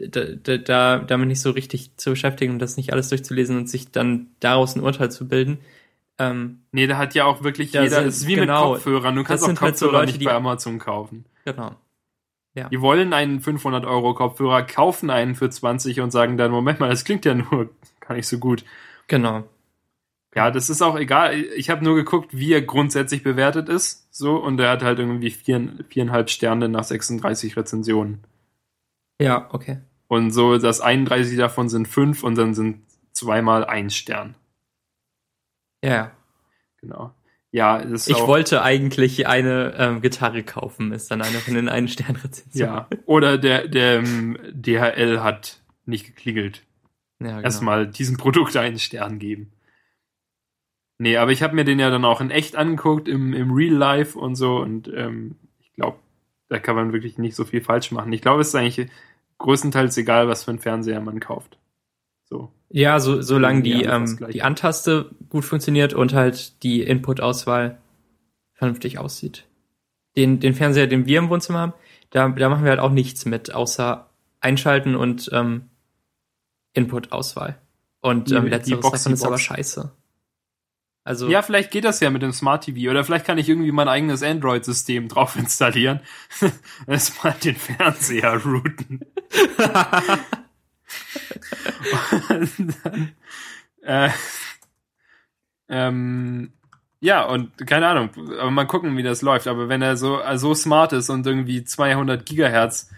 da, da, damit nicht so richtig zu beschäftigen und das nicht alles durchzulesen und sich dann daraus ein Urteil zu bilden. Ähm, Nee, da hat ja auch wirklich jeder, sind- das ist wie genau. mit Kopfhörern. Du kannst auch sind halt so Kopfhörer Leute, nicht die- bei Amazon kaufen. genau. Die wollen einen 500 Euro Kopfhörer, kaufen einen für 20 und sagen dann, Moment mal, das klingt ja nur gar nicht so gut. Genau. Ja, das ist auch egal. Ich habe nur geguckt, wie er grundsätzlich bewertet ist. So, und er hat halt irgendwie vier, viereinhalb Sterne nach 36 Rezensionen. Ja, okay. Und so, das 31 davon sind fünf und dann sind zweimal ein Stern. Ja. Genau. Ja, das Ich wollte eigentlich eine ähm, Gitarre kaufen, ist dann eine von den einen Stern Ja. Oder der, der ähm, DHL hat nicht geklingelt. ja genau. Erstmal diesem Produkt einen Stern geben. Nee, aber ich habe mir den ja dann auch in echt angeguckt, im, im Real Life und so. Und ähm, ich glaube, da kann man wirklich nicht so viel falsch machen. Ich glaube, es ist eigentlich größtenteils egal, was für einen Fernseher man kauft. So. Ja, so, solange die, alles das ähm, die Antaste gut funktioniert und halt die Input-Auswahl vernünftig aussieht. Den, den Fernseher, den wir im Wohnzimmer haben, da, da machen wir halt auch nichts mit, außer einschalten und ähm, Input-Auswahl. Und Die- ähm, die letzteres davon ist aber scheiße. Also, Ja, vielleicht geht das ja mit dem Smart TV. Oder vielleicht kann ich irgendwie mein eigenes Android-System drauf installieren. Erstmal den Fernseher routen. Dann, äh, ähm, ja, und keine Ahnung, aber mal gucken, wie das läuft. Aber wenn er so, äh, so smart ist und irgendwie 200 Gigahertz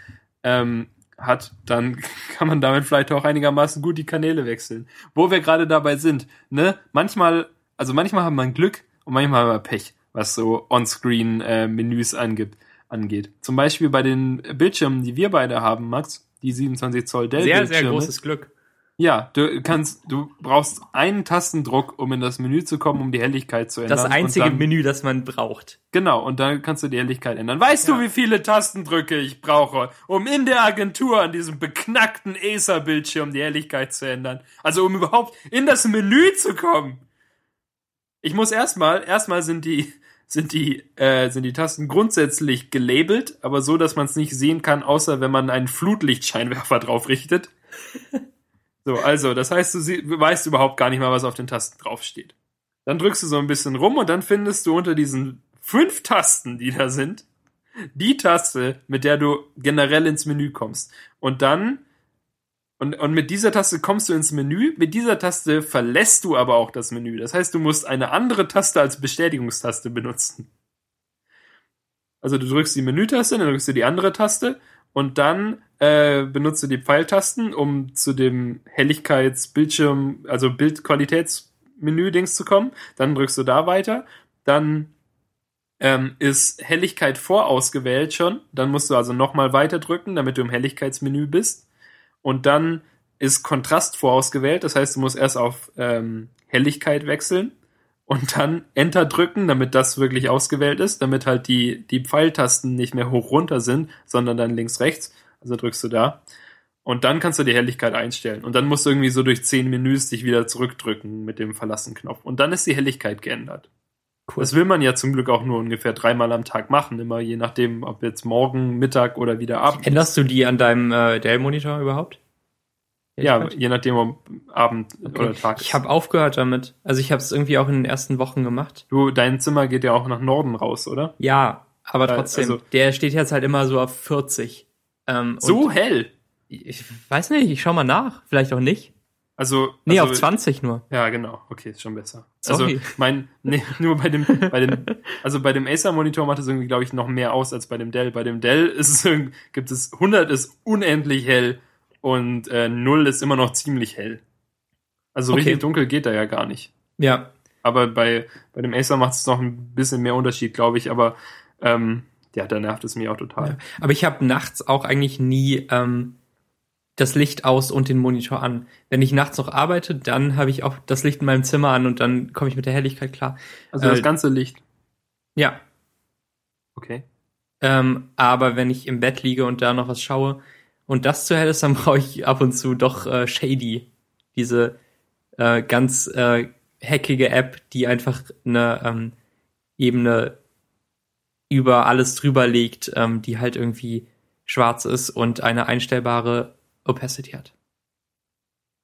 ähm, hat, dann kann man damit vielleicht auch einigermaßen gut die Kanäle wechseln. Wo wir gerade dabei sind, ne? Manchmal, also manchmal hat man Glück und manchmal hat man Pech, was so On-Screen-Menüs angibt, angeht. Zum Beispiel bei den Bildschirmen, die wir beide haben, Max, die 27 Zoll Dell sehr, sehr großes Glück. Ja, du kannst, du brauchst einen Tastendruck, um in das Menü zu kommen, um die Helligkeit zu ändern. Das einzige dann, Menü, das man braucht. Genau, und dann kannst du die Helligkeit ändern. Weißt Ja. du, wie viele Tastendrücke ich brauche, um in der Agentur an diesem beknackten Acer-Bildschirm die Helligkeit zu ändern? Also um überhaupt in das Menü zu kommen. Ich muss erstmal, erstmal sind die, sind die, äh, sind die Tasten grundsätzlich gelabelt, aber so, dass man es nicht sehen kann, außer wenn man einen Flutlichtscheinwerfer drauf richtet. So, also, das heißt, du sie- du weißt überhaupt gar nicht mal, was auf den Tasten draufsteht. Dann drückst du so ein bisschen rum und dann findest du unter diesen fünf Tasten, die da sind, die Taste, mit der du generell ins Menü kommst. Und dann, und, und mit dieser Taste kommst du ins Menü, mit dieser Taste verlässt du aber auch das Menü. Das heißt, du musst eine andere Taste als Bestätigungstaste benutzen. Also du drückst die Menütaste, dann drückst du die andere Taste und dann äh, benutzt du die Pfeiltasten, um zu dem Helligkeitsbildschirm, also Bildqualitätsmenü-Dings zu kommen. Dann drückst du da weiter. Dann ähm, ist Helligkeit vorausgewählt schon. Dann musst du also nochmal weiter drücken, damit du im Helligkeitsmenü bist. Und dann ist Kontrast vorausgewählt. Das heißt, du musst erst auf ähm, Helligkeit wechseln und dann Enter drücken, damit das wirklich ausgewählt ist, damit halt die, die Pfeiltasten nicht mehr hoch runter sind, sondern dann links rechts. Also drückst du da. Und dann kannst du die Helligkeit einstellen. Und dann musst du irgendwie so durch zehn Menüs dich wieder zurückdrücken mit dem Verlassen-Knopf. Und dann ist die Helligkeit geändert. Cool. Das will man ja zum Glück auch nur ungefähr dreimal am Tag machen, immer je nachdem, ob jetzt morgen, Mittag oder wieder Abend. Änderst du die an deinem äh, Dell-Monitor überhaupt? Ja, je nachdem, ob Abend Okay. oder Tag ist. Ich habe aufgehört damit. Also ich habe es irgendwie auch in den ersten Wochen gemacht. du, dein Zimmer geht ja auch nach Norden raus, oder? Ja, aber trotzdem. also- der steht jetzt halt immer so auf 40. Ähm, So hell. Ich weiß nicht, ich schau mal nach. Vielleicht auch nicht. Also, Nee, also, auf 20 nur. Ja, genau. Okay, ist schon besser. Sorry. Also mein, nee, nur bei dem, bei dem, also bei dem Acer Monitor macht es irgendwie, glaube ich, noch mehr aus als bei dem Dell. Bei dem Dell ist es gibt es 100 ist unendlich hell und äh, 0 ist immer noch ziemlich hell. Also Okay. richtig dunkel geht da ja gar nicht. Ja. Aber bei, bei dem Acer macht es noch ein bisschen mehr Unterschied, glaube ich. Aber ähm, ja, da nervt es mich auch total. ja. Aber ich habe nachts auch eigentlich nie ähm, das Licht aus und den Monitor an. Wenn ich nachts noch arbeite, dann habe ich auch das Licht in meinem Zimmer an und dann komme ich mit der Helligkeit klar. Also Äh, das ganze Licht. Ja. Okay. Ähm, aber wenn ich im Bett liege und da noch was schaue und das zu hell ist, dann brauche ich ab und zu doch äh, Shady. Diese äh, ganz äh, hackige App, die einfach eine ähm, Ebene über alles drüber legt, ähm, die halt irgendwie schwarz ist und eine einstellbare Opacity hat.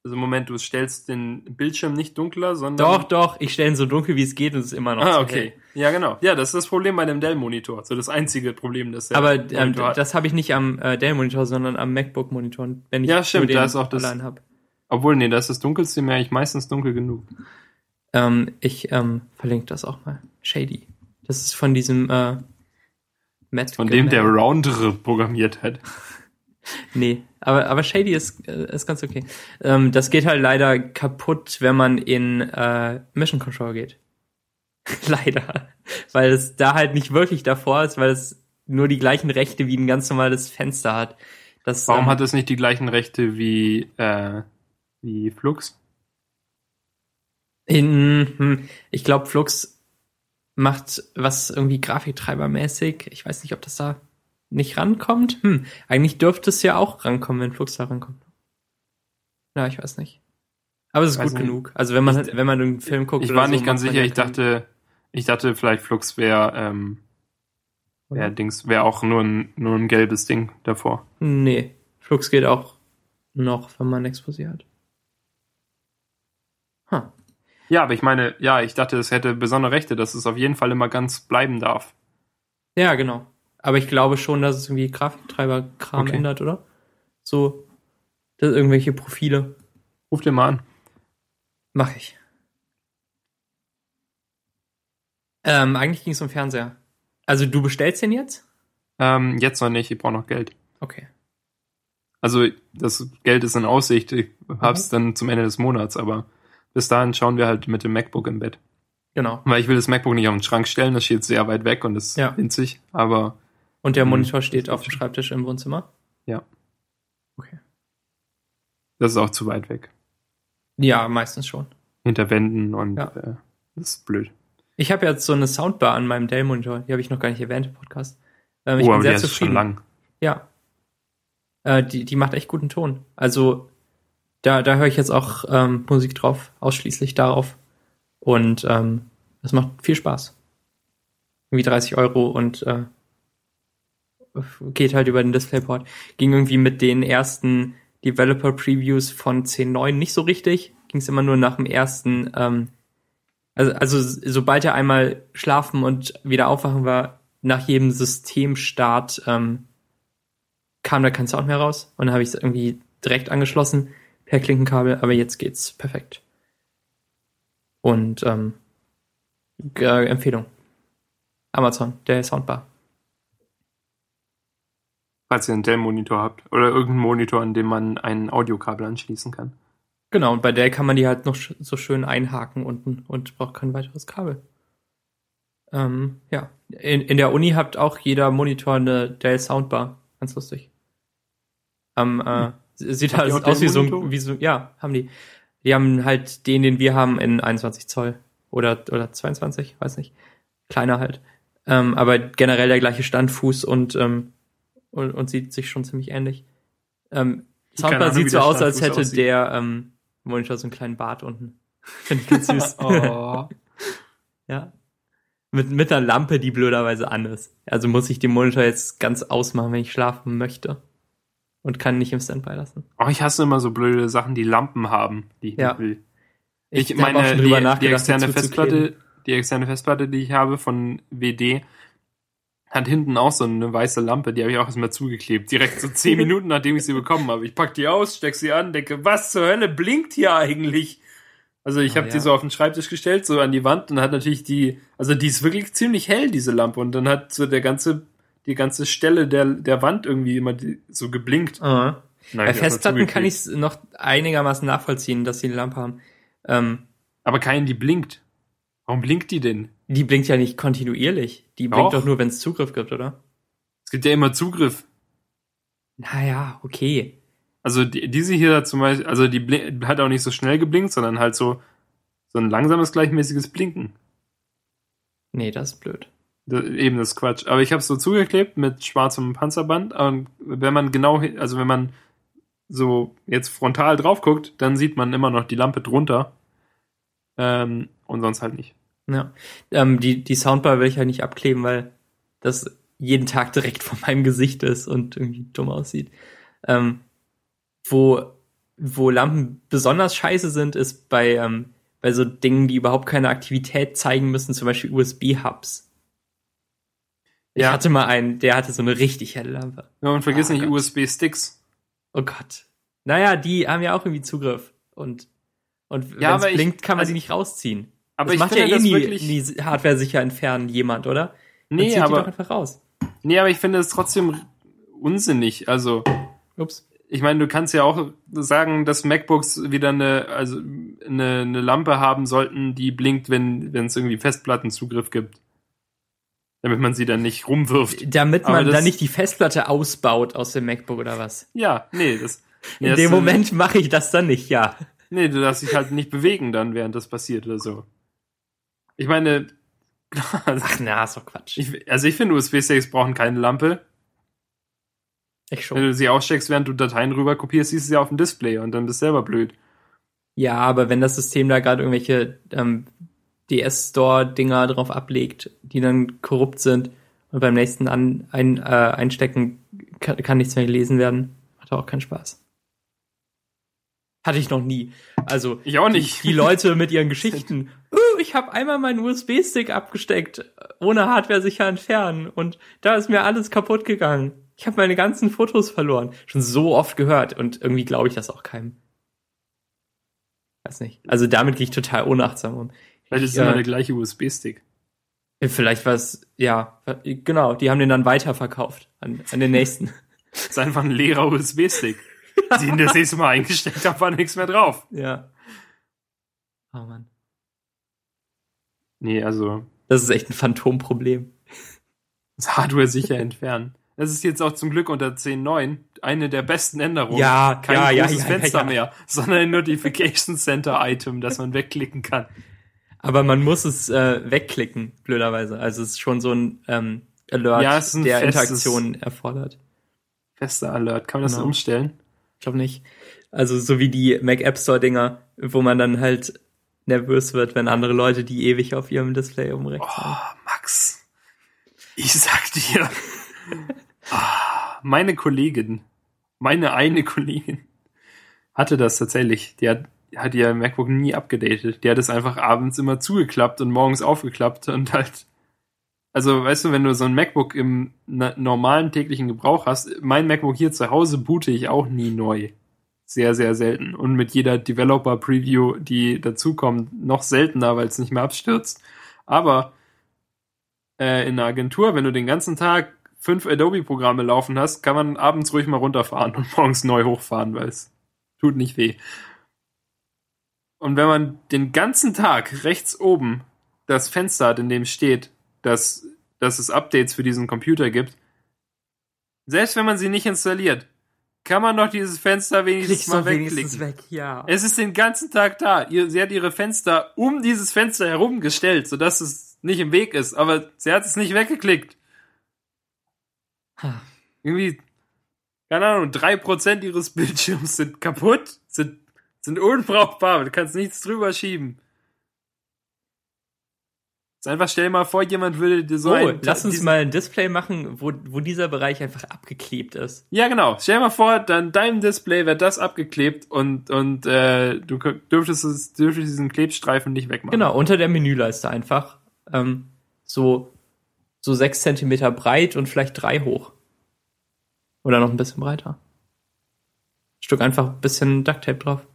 Also Moment, du stellst den Bildschirm nicht dunkler, sondern. Doch, doch, ich stelle ihn so dunkel, wie es geht und es ist immer noch Ah, okay. hell. Ja, genau. Ja, das ist das Problem bei dem Dell-Monitor. So das einzige Problem, das der Aber ähm, das habe ich nicht am äh, Dell-Monitor, sondern am MacBook-Monitor, wenn ich Ja, stimmt, da ist auch das- allein habe. Obwohl, nee, das ist das dunkelste mir eigentlich meistens dunkel genug. Ähm, ich ähm, verlinke das auch mal. Shady. Das ist von diesem äh, Matt. Von dem der. Roundere programmiert hat. Nee, aber, aber Shady ist, äh, ist ganz okay. Ähm, das geht halt leider kaputt, wenn man in äh, Mission Control geht. leider. Weil es da halt nicht wirklich davor ist, weil es nur die gleichen Rechte wie ein ganz normales Fenster hat. Das, Warum ähm, hat es nicht die gleichen Rechte wie, äh, wie Flux? In, hm, ich glaube, Flux macht was irgendwie Grafiktreibermäßig. Ich weiß nicht, ob das da nicht rankommt. Hm, eigentlich dürfte es ja auch rankommen, wenn Flux da rankommt. Ja, ich weiß nicht. Aber es ist Weiß gut nicht. genug. Also wenn man Ich- wenn man einen Film guckt, Ich war so, nicht ganz sicher, ich dachte, ich dachte vielleicht Flux wäre, ähm, wäre Dings, wäre auch nur ein, nur ein gelbes Ding davor. Nee, Flux geht auch noch, wenn man Exposé hat. Huh. Ja, aber ich meine, ja, ich dachte, es hätte besondere Rechte, dass es auf jeden Fall immer ganz bleiben darf. Ja, genau. Aber ich glaube schon, dass es irgendwie Grafiktreiber-Kram Okay. ändert, oder? So, das irgendwelche Profile. Ruf dir mal an. Mach ich. Ähm, eigentlich ging es um Fernseher. Also du bestellst den jetzt? Ähm, jetzt noch nicht, ich brauche noch Geld. Okay. Also das Geld ist in Aussicht, ich hab's Mhm. dann zum Ende des Monats, aber bis dahin schauen wir halt mit dem MacBook im Bett. Genau. Weil ich will das MacBook nicht auf den Schrank stellen, das steht sehr weit weg und ist Ja. winzig, aber Und der Hm, Monitor steht auf dem Schreibtisch im Wohnzimmer? Ja. Okay. das ist auch zu weit weg. Ja, meistens schon. Hinter Wänden und Ja. äh, das ist blöd. Ich habe jetzt so eine Soundbar an meinem Dell-Monitor. Die habe ich noch gar nicht erwähnt im Podcast. Ähm, ich oh, bin aber sehr der ist schon zufrieden. lang. Ja. Äh, die, die macht echt guten Ton. Also da, da höre ich jetzt auch ähm, Musik drauf, ausschließlich darauf. Und ähm, das macht viel Spaß. Irgendwie 30 Euro und äh, geht halt über den DisplayPort. Ging irgendwie mit den ersten Developer-Previews von 10.9 nicht so richtig. Ging es immer nur nach dem ersten, ähm, also, also sobald er einmal schlafen und wieder aufwachen war, nach jedem Systemstart ähm, kam da kein Sound mehr raus. Und dann habe ich es irgendwie direkt angeschlossen per Klinkenkabel, aber jetzt geht's perfekt. Und ähm, äh, Empfehlung. Amazon, der Soundbar. Falls ihr einen Dell-Monitor habt oder irgendeinen Monitor, an dem man ein Audiokabel anschließen kann. Genau, und bei der kann man die halt noch so schön einhaken unten und braucht kein weiteres Kabel. Ähm, ja. In, in der Uni habt auch jeder Monitor eine Dell Soundbar. Ganz lustig. Ähm, äh, Sieht Habt halt aus wie so, wie so, ja, haben die. Die haben halt den, den wir haben, in 21 Zoll. Oder, oder 22, weiß nicht. Kleiner halt. Ähm, aber generell der gleiche Standfuß und, ähm, und, und sieht sich schon ziemlich ähnlich. Ähm, Soundbar sieht so aus, als hätte aussieht. der ähm, Monitor so einen kleinen Bart unten. Finde ich ganz süß. oh. ja. Mit, mit einer Lampe, die blöderweise an ist. Also muss ich den Monitor jetzt ganz ausmachen, wenn ich schlafen möchte. und kann nicht im Standby lassen. Oh, ich hasse immer so blöde Sachen, die Lampen haben, die ich Ja. nicht will. Ich, Ich, meine, die, die externe. Festplatte, die externe Festplatte, die ich habe von WD, hat hinten auch so eine weiße Lampe, die habe ich auch erstmal zugeklebt. Direkt so zehn Minuten, nachdem ich sie bekommen habe. Ich pack die aus, steck sie an, denke, was zur Hölle blinkt hier eigentlich? Also ich Ah, habe ja. die so auf den Schreibtisch gestellt, so an die Wand und hat natürlich die, also die ist wirklich ziemlich hell, diese Lampe. Und dann hat so der ganze, die ganze Stelle der, der Wand irgendwie immer die, so geblinkt. Ah. Nein, Bei Festplatten kann ich es noch einigermaßen nachvollziehen, dass sie eine Lampe haben. Ähm, Aber keinen, die blinkt. Warum blinkt die denn? Die blinkt ja nicht kontinuierlich. Die blinkt Doch. doch nur, wenn es Zugriff gibt, oder? Es gibt ja immer Zugriff. Naja, okay. Also die, diese hier zum Beispiel, also die hat auch nicht so schnell geblinkt, sondern halt so, so ein langsames, gleichmäßiges Blinken. Nee, das ist blöd. Da, eben das ist Quatsch. Aber ich habe es so zugeklebt mit schwarzem Panzerband. Und wenn man genau, also wenn man so jetzt frontal drauf guckt, dann sieht man immer noch die Lampe drunter. Ähm, und sonst halt nicht. Ja. Ähm, die, die Soundbar will ich halt nicht abkleben, weil das jeden Tag direkt vor meinem Gesicht ist und irgendwie dumm aussieht. Ähm, wo, wo Lampen besonders scheiße sind, ist bei, ähm, bei so Dingen, die überhaupt keine Aktivität zeigen müssen, zum Beispiel USB-Hubs. Ich Ja. hatte mal einen, der hatte so eine richtig helle Lampe. Ja, und vergiss Ah, nicht. USB-Sticks. Oh Gott. Naja, die haben ja auch irgendwie Zugriff. Und, und wenn Ja, es aber ich- blinkt, kann man also- sie nicht rausziehen. Aber das ich macht finde ja eh das nie, wirklich. nie Hardware sicher entfernen jemand, oder? Dann nee, zieht die doch aber, einfach raus. nee, aber ich finde es trotzdem unsinnig. Also, Ups. ich meine, du kannst ja auch sagen, dass MacBooks wieder eine, also eine, eine Lampe haben sollten, die blinkt, wenn wenn es irgendwie Festplattenzugriff gibt. Damit man sie dann nicht rumwirft. Damit Aber man das- dann nicht die Festplatte ausbaut aus dem MacBook oder was? Ja, nee, das. Nee, In das, dem Moment mache ich das dann nicht, ja. Nee, du darfst dich halt nicht bewegen dann, während das passiert oder so. Ich meine, Ach na, ist doch Quatsch. ich, also ich finde, USB-Sticks brauchen keine Lampe. Ich Wenn schon. du sie aussteckst, während du Dateien rüber kopierst, siehst du sie auf dem Display und dann bist du selber blöd. Ja, aber wenn das System da gerade irgendwelche ähm, DS-Store-Dinger drauf ablegt, die dann korrupt sind und beim nächsten an, ein, äh, Einstecken kann, kann nichts mehr gelesen werden, macht auch keinen Spaß. Hatte ich noch nie. Also Ich auch nicht. die Leute mit ihren Geschichten. Ich habe einmal meinen USB-Stick abgesteckt, ohne Hardware sicher entfernen und da ist mir alles kaputt gegangen. Ich habe meine ganzen Fotos verloren. Schon so oft gehört und irgendwie glaube ich das auch keinem. Weiß nicht. Also damit gehe ich total unachtsam um. Vielleicht ist es immer der gleiche USB-Stick. Vielleicht was, ja, genau, die haben den dann weiterverkauft an, an den nächsten. Das ist einfach ein leerer USB-Stick. Sie ihn das nächste Mal eingesteckt haben, war nichts mehr drauf. ja. Oh Mann. Nee, also Das ist echt ein Phantomproblem. das Hardware sicher entfernen. Das ist jetzt auch zum Glück unter 10.9 eine der besten Änderungen. Ja, Kein ja, ja, großes ja, Fenster ja, ja. mehr, sondern ein Notification Center Item, das man wegklicken kann. Aber man muss es äh, wegklicken, blöderweise. Also es ist schon so ein ähm, Alert, ein der festes- Interaktion erfordert. Fester Alert. Kann man das Genau. umstellen? Ich glaube nicht. Also so wie die Mac App Store Dinger, wo man dann halt nervös wird, wenn andere Leute die ewig auf ihrem Display umrechts Oh. Max. Ich sag dir. Ah, meine Kollegin, meine eine Kollegin, hatte das tatsächlich. Die hat, hat ihr MacBook nie abgedatet. Die hat es einfach abends immer zugeklappt und morgens aufgeklappt und halt. Also, weißt du, wenn du so ein MacBook im normalen täglichen Gebrauch hast, mein MacBook hier zu Hause boote ich auch nie neu. Sehr, sehr selten. Und mit jeder Developer-Preview, die dazukommt, noch seltener, weil es nicht mehr abstürzt. Aber äh, in einer Agentur, wenn du den ganzen Tag fünf Adobe-Programme laufen hast, kann man abends ruhig mal runterfahren und morgens neu hochfahren, weil es tut nicht weh. Und wenn man den ganzen Tag rechts oben das Fenster hat, in dem steht, dass, dass es Updates für diesen Computer gibt, selbst wenn man sie nicht installiert, kann man doch dieses Fenster wenigstens Klickst mal wenigstens wegklicken. weg, ja. Es ist den ganzen Tag da. Sie hat ihre Fenster um dieses Fenster herum gestellt, sodass es nicht im Weg ist, aber sie hat es nicht weggeklickt. Ha. Irgendwie, keine Ahnung, drei Prozent ihres Bildschirms sind kaputt, sind, sind unbrauchbar, du kannst nichts drüber schieben. Ist einfach, stell dir mal vor, jemand würde dir so oh, ein, lass uns mal ein Display machen, wo, wo dieser Bereich einfach abgeklebt ist. Ja, genau. Stell dir mal vor, dann deinem Display wird das abgeklebt und, und äh, du dürftest, es, dürftest diesen Klebstreifen nicht wegmachen. Genau, unter der Menüleiste einfach. Ähm, so, so sechs Zentimeter breit und vielleicht drei hoch. Oder noch ein bisschen breiter. Stück einfach ein bisschen Ducktape drauf.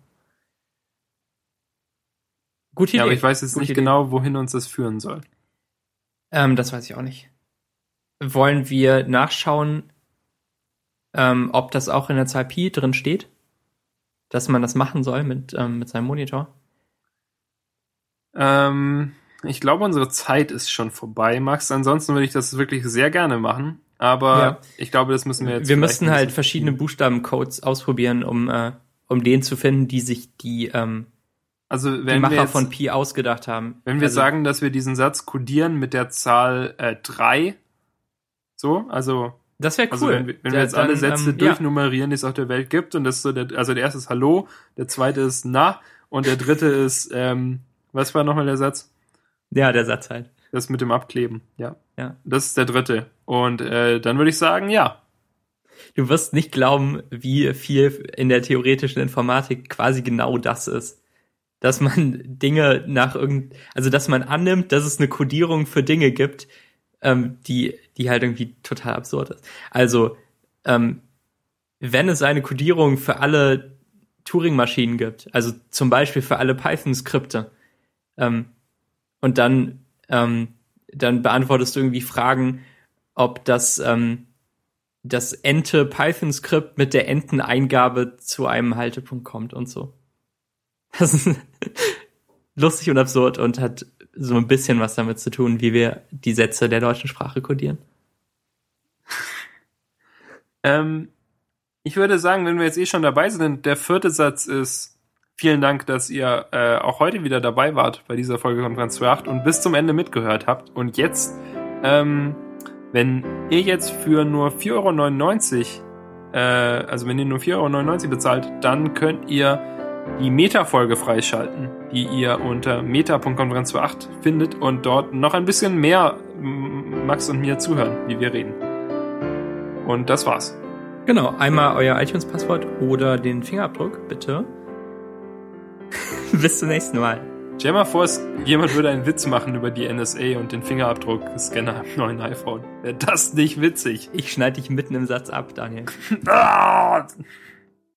Gute Idee. Ja, aber ich weiß jetzt Gute nicht Idee. genau, wohin uns das führen soll. Ähm, das weiß ich auch nicht. Wollen wir nachschauen, ähm, ob das auch in der Zahl Pi drin steht? Dass man das machen soll mit, ähm, mit seinem Monitor? Ähm, ich glaube, unsere Zeit ist schon vorbei, Max. Ansonsten würde ich das wirklich sehr gerne machen. Aber Ja. ich glaube, das müssen wir jetzt. wir müssten halt verschiedene Buchstabencodes ausprobieren, um, äh, um den zu finden, die sich die, ähm, Also die wenn wir Macher jetzt, von Pi ausgedacht haben. wenn wir also, sagen, dass wir diesen Satz kodieren mit der Zahl äh, 3, so, also das wäre cool. Also wenn wir, wenn wir Da- jetzt alle dann, Sätze ähm, ja. durchnummerieren, die es auf der Welt gibt, und das ist so der, also der erste ist Hallo, der zweite ist Na und der dritte ist, ähm, was war nochmal der Satz? Ja, der Satz halt. Das mit dem Abkleben, ja. Ja. Das ist der dritte. Und äh, dann würde ich sagen, ja. Du wirst nicht glauben, wie viel in der theoretischen Informatik quasi genau das ist. Dass man Dinge nach irgend, also dass man annimmt, dass es eine Kodierung für Dinge gibt, ähm, die, die halt irgendwie total absurd ist. Also, ähm, wenn es eine Kodierung für alle Turing-Maschinen gibt, also zum Beispiel für alle Python-Skripte, ähm, und dann, ähm, dann beantwortest du irgendwie Fragen, ob das, ähm, das Ente Python-Skript mit der Enteneingabe zu einem Haltepunkt kommt und so. Das ist lustig und absurd und hat so ein bisschen was damit zu tun, wie wir die Sätze der deutschen Sprache kodieren. Ähm, ich würde sagen, wenn wir jetzt eh schon dabei sind, der vierte Satz ist, vielen Dank, dass ihr äh, auch heute wieder dabei wart bei dieser Folge Konferenz 2.8 und bis zum Ende mitgehört habt. Und jetzt, ähm, wenn ihr jetzt für nur 4,99 Euro, äh, also wenn ihr nur 4,99 Euro bezahlt, dann könnt ihr die Meta-Folge freischalten, die ihr unter meta.konferenz28 findet und dort noch ein bisschen mehr Max und mir zuhören, wie wir reden. Und das war's. Genau, einmal euer iTunes-Passwort oder den Fingerabdruck, bitte. Bis zum nächsten Mal. Stell mal vor, es, jemand würde einen Witz machen über die NSA und den Fingerabdruck-Scanner im neuen iPhone. Wäre das nicht witzig? Ich schneide dich mitten im Satz ab, Daniel.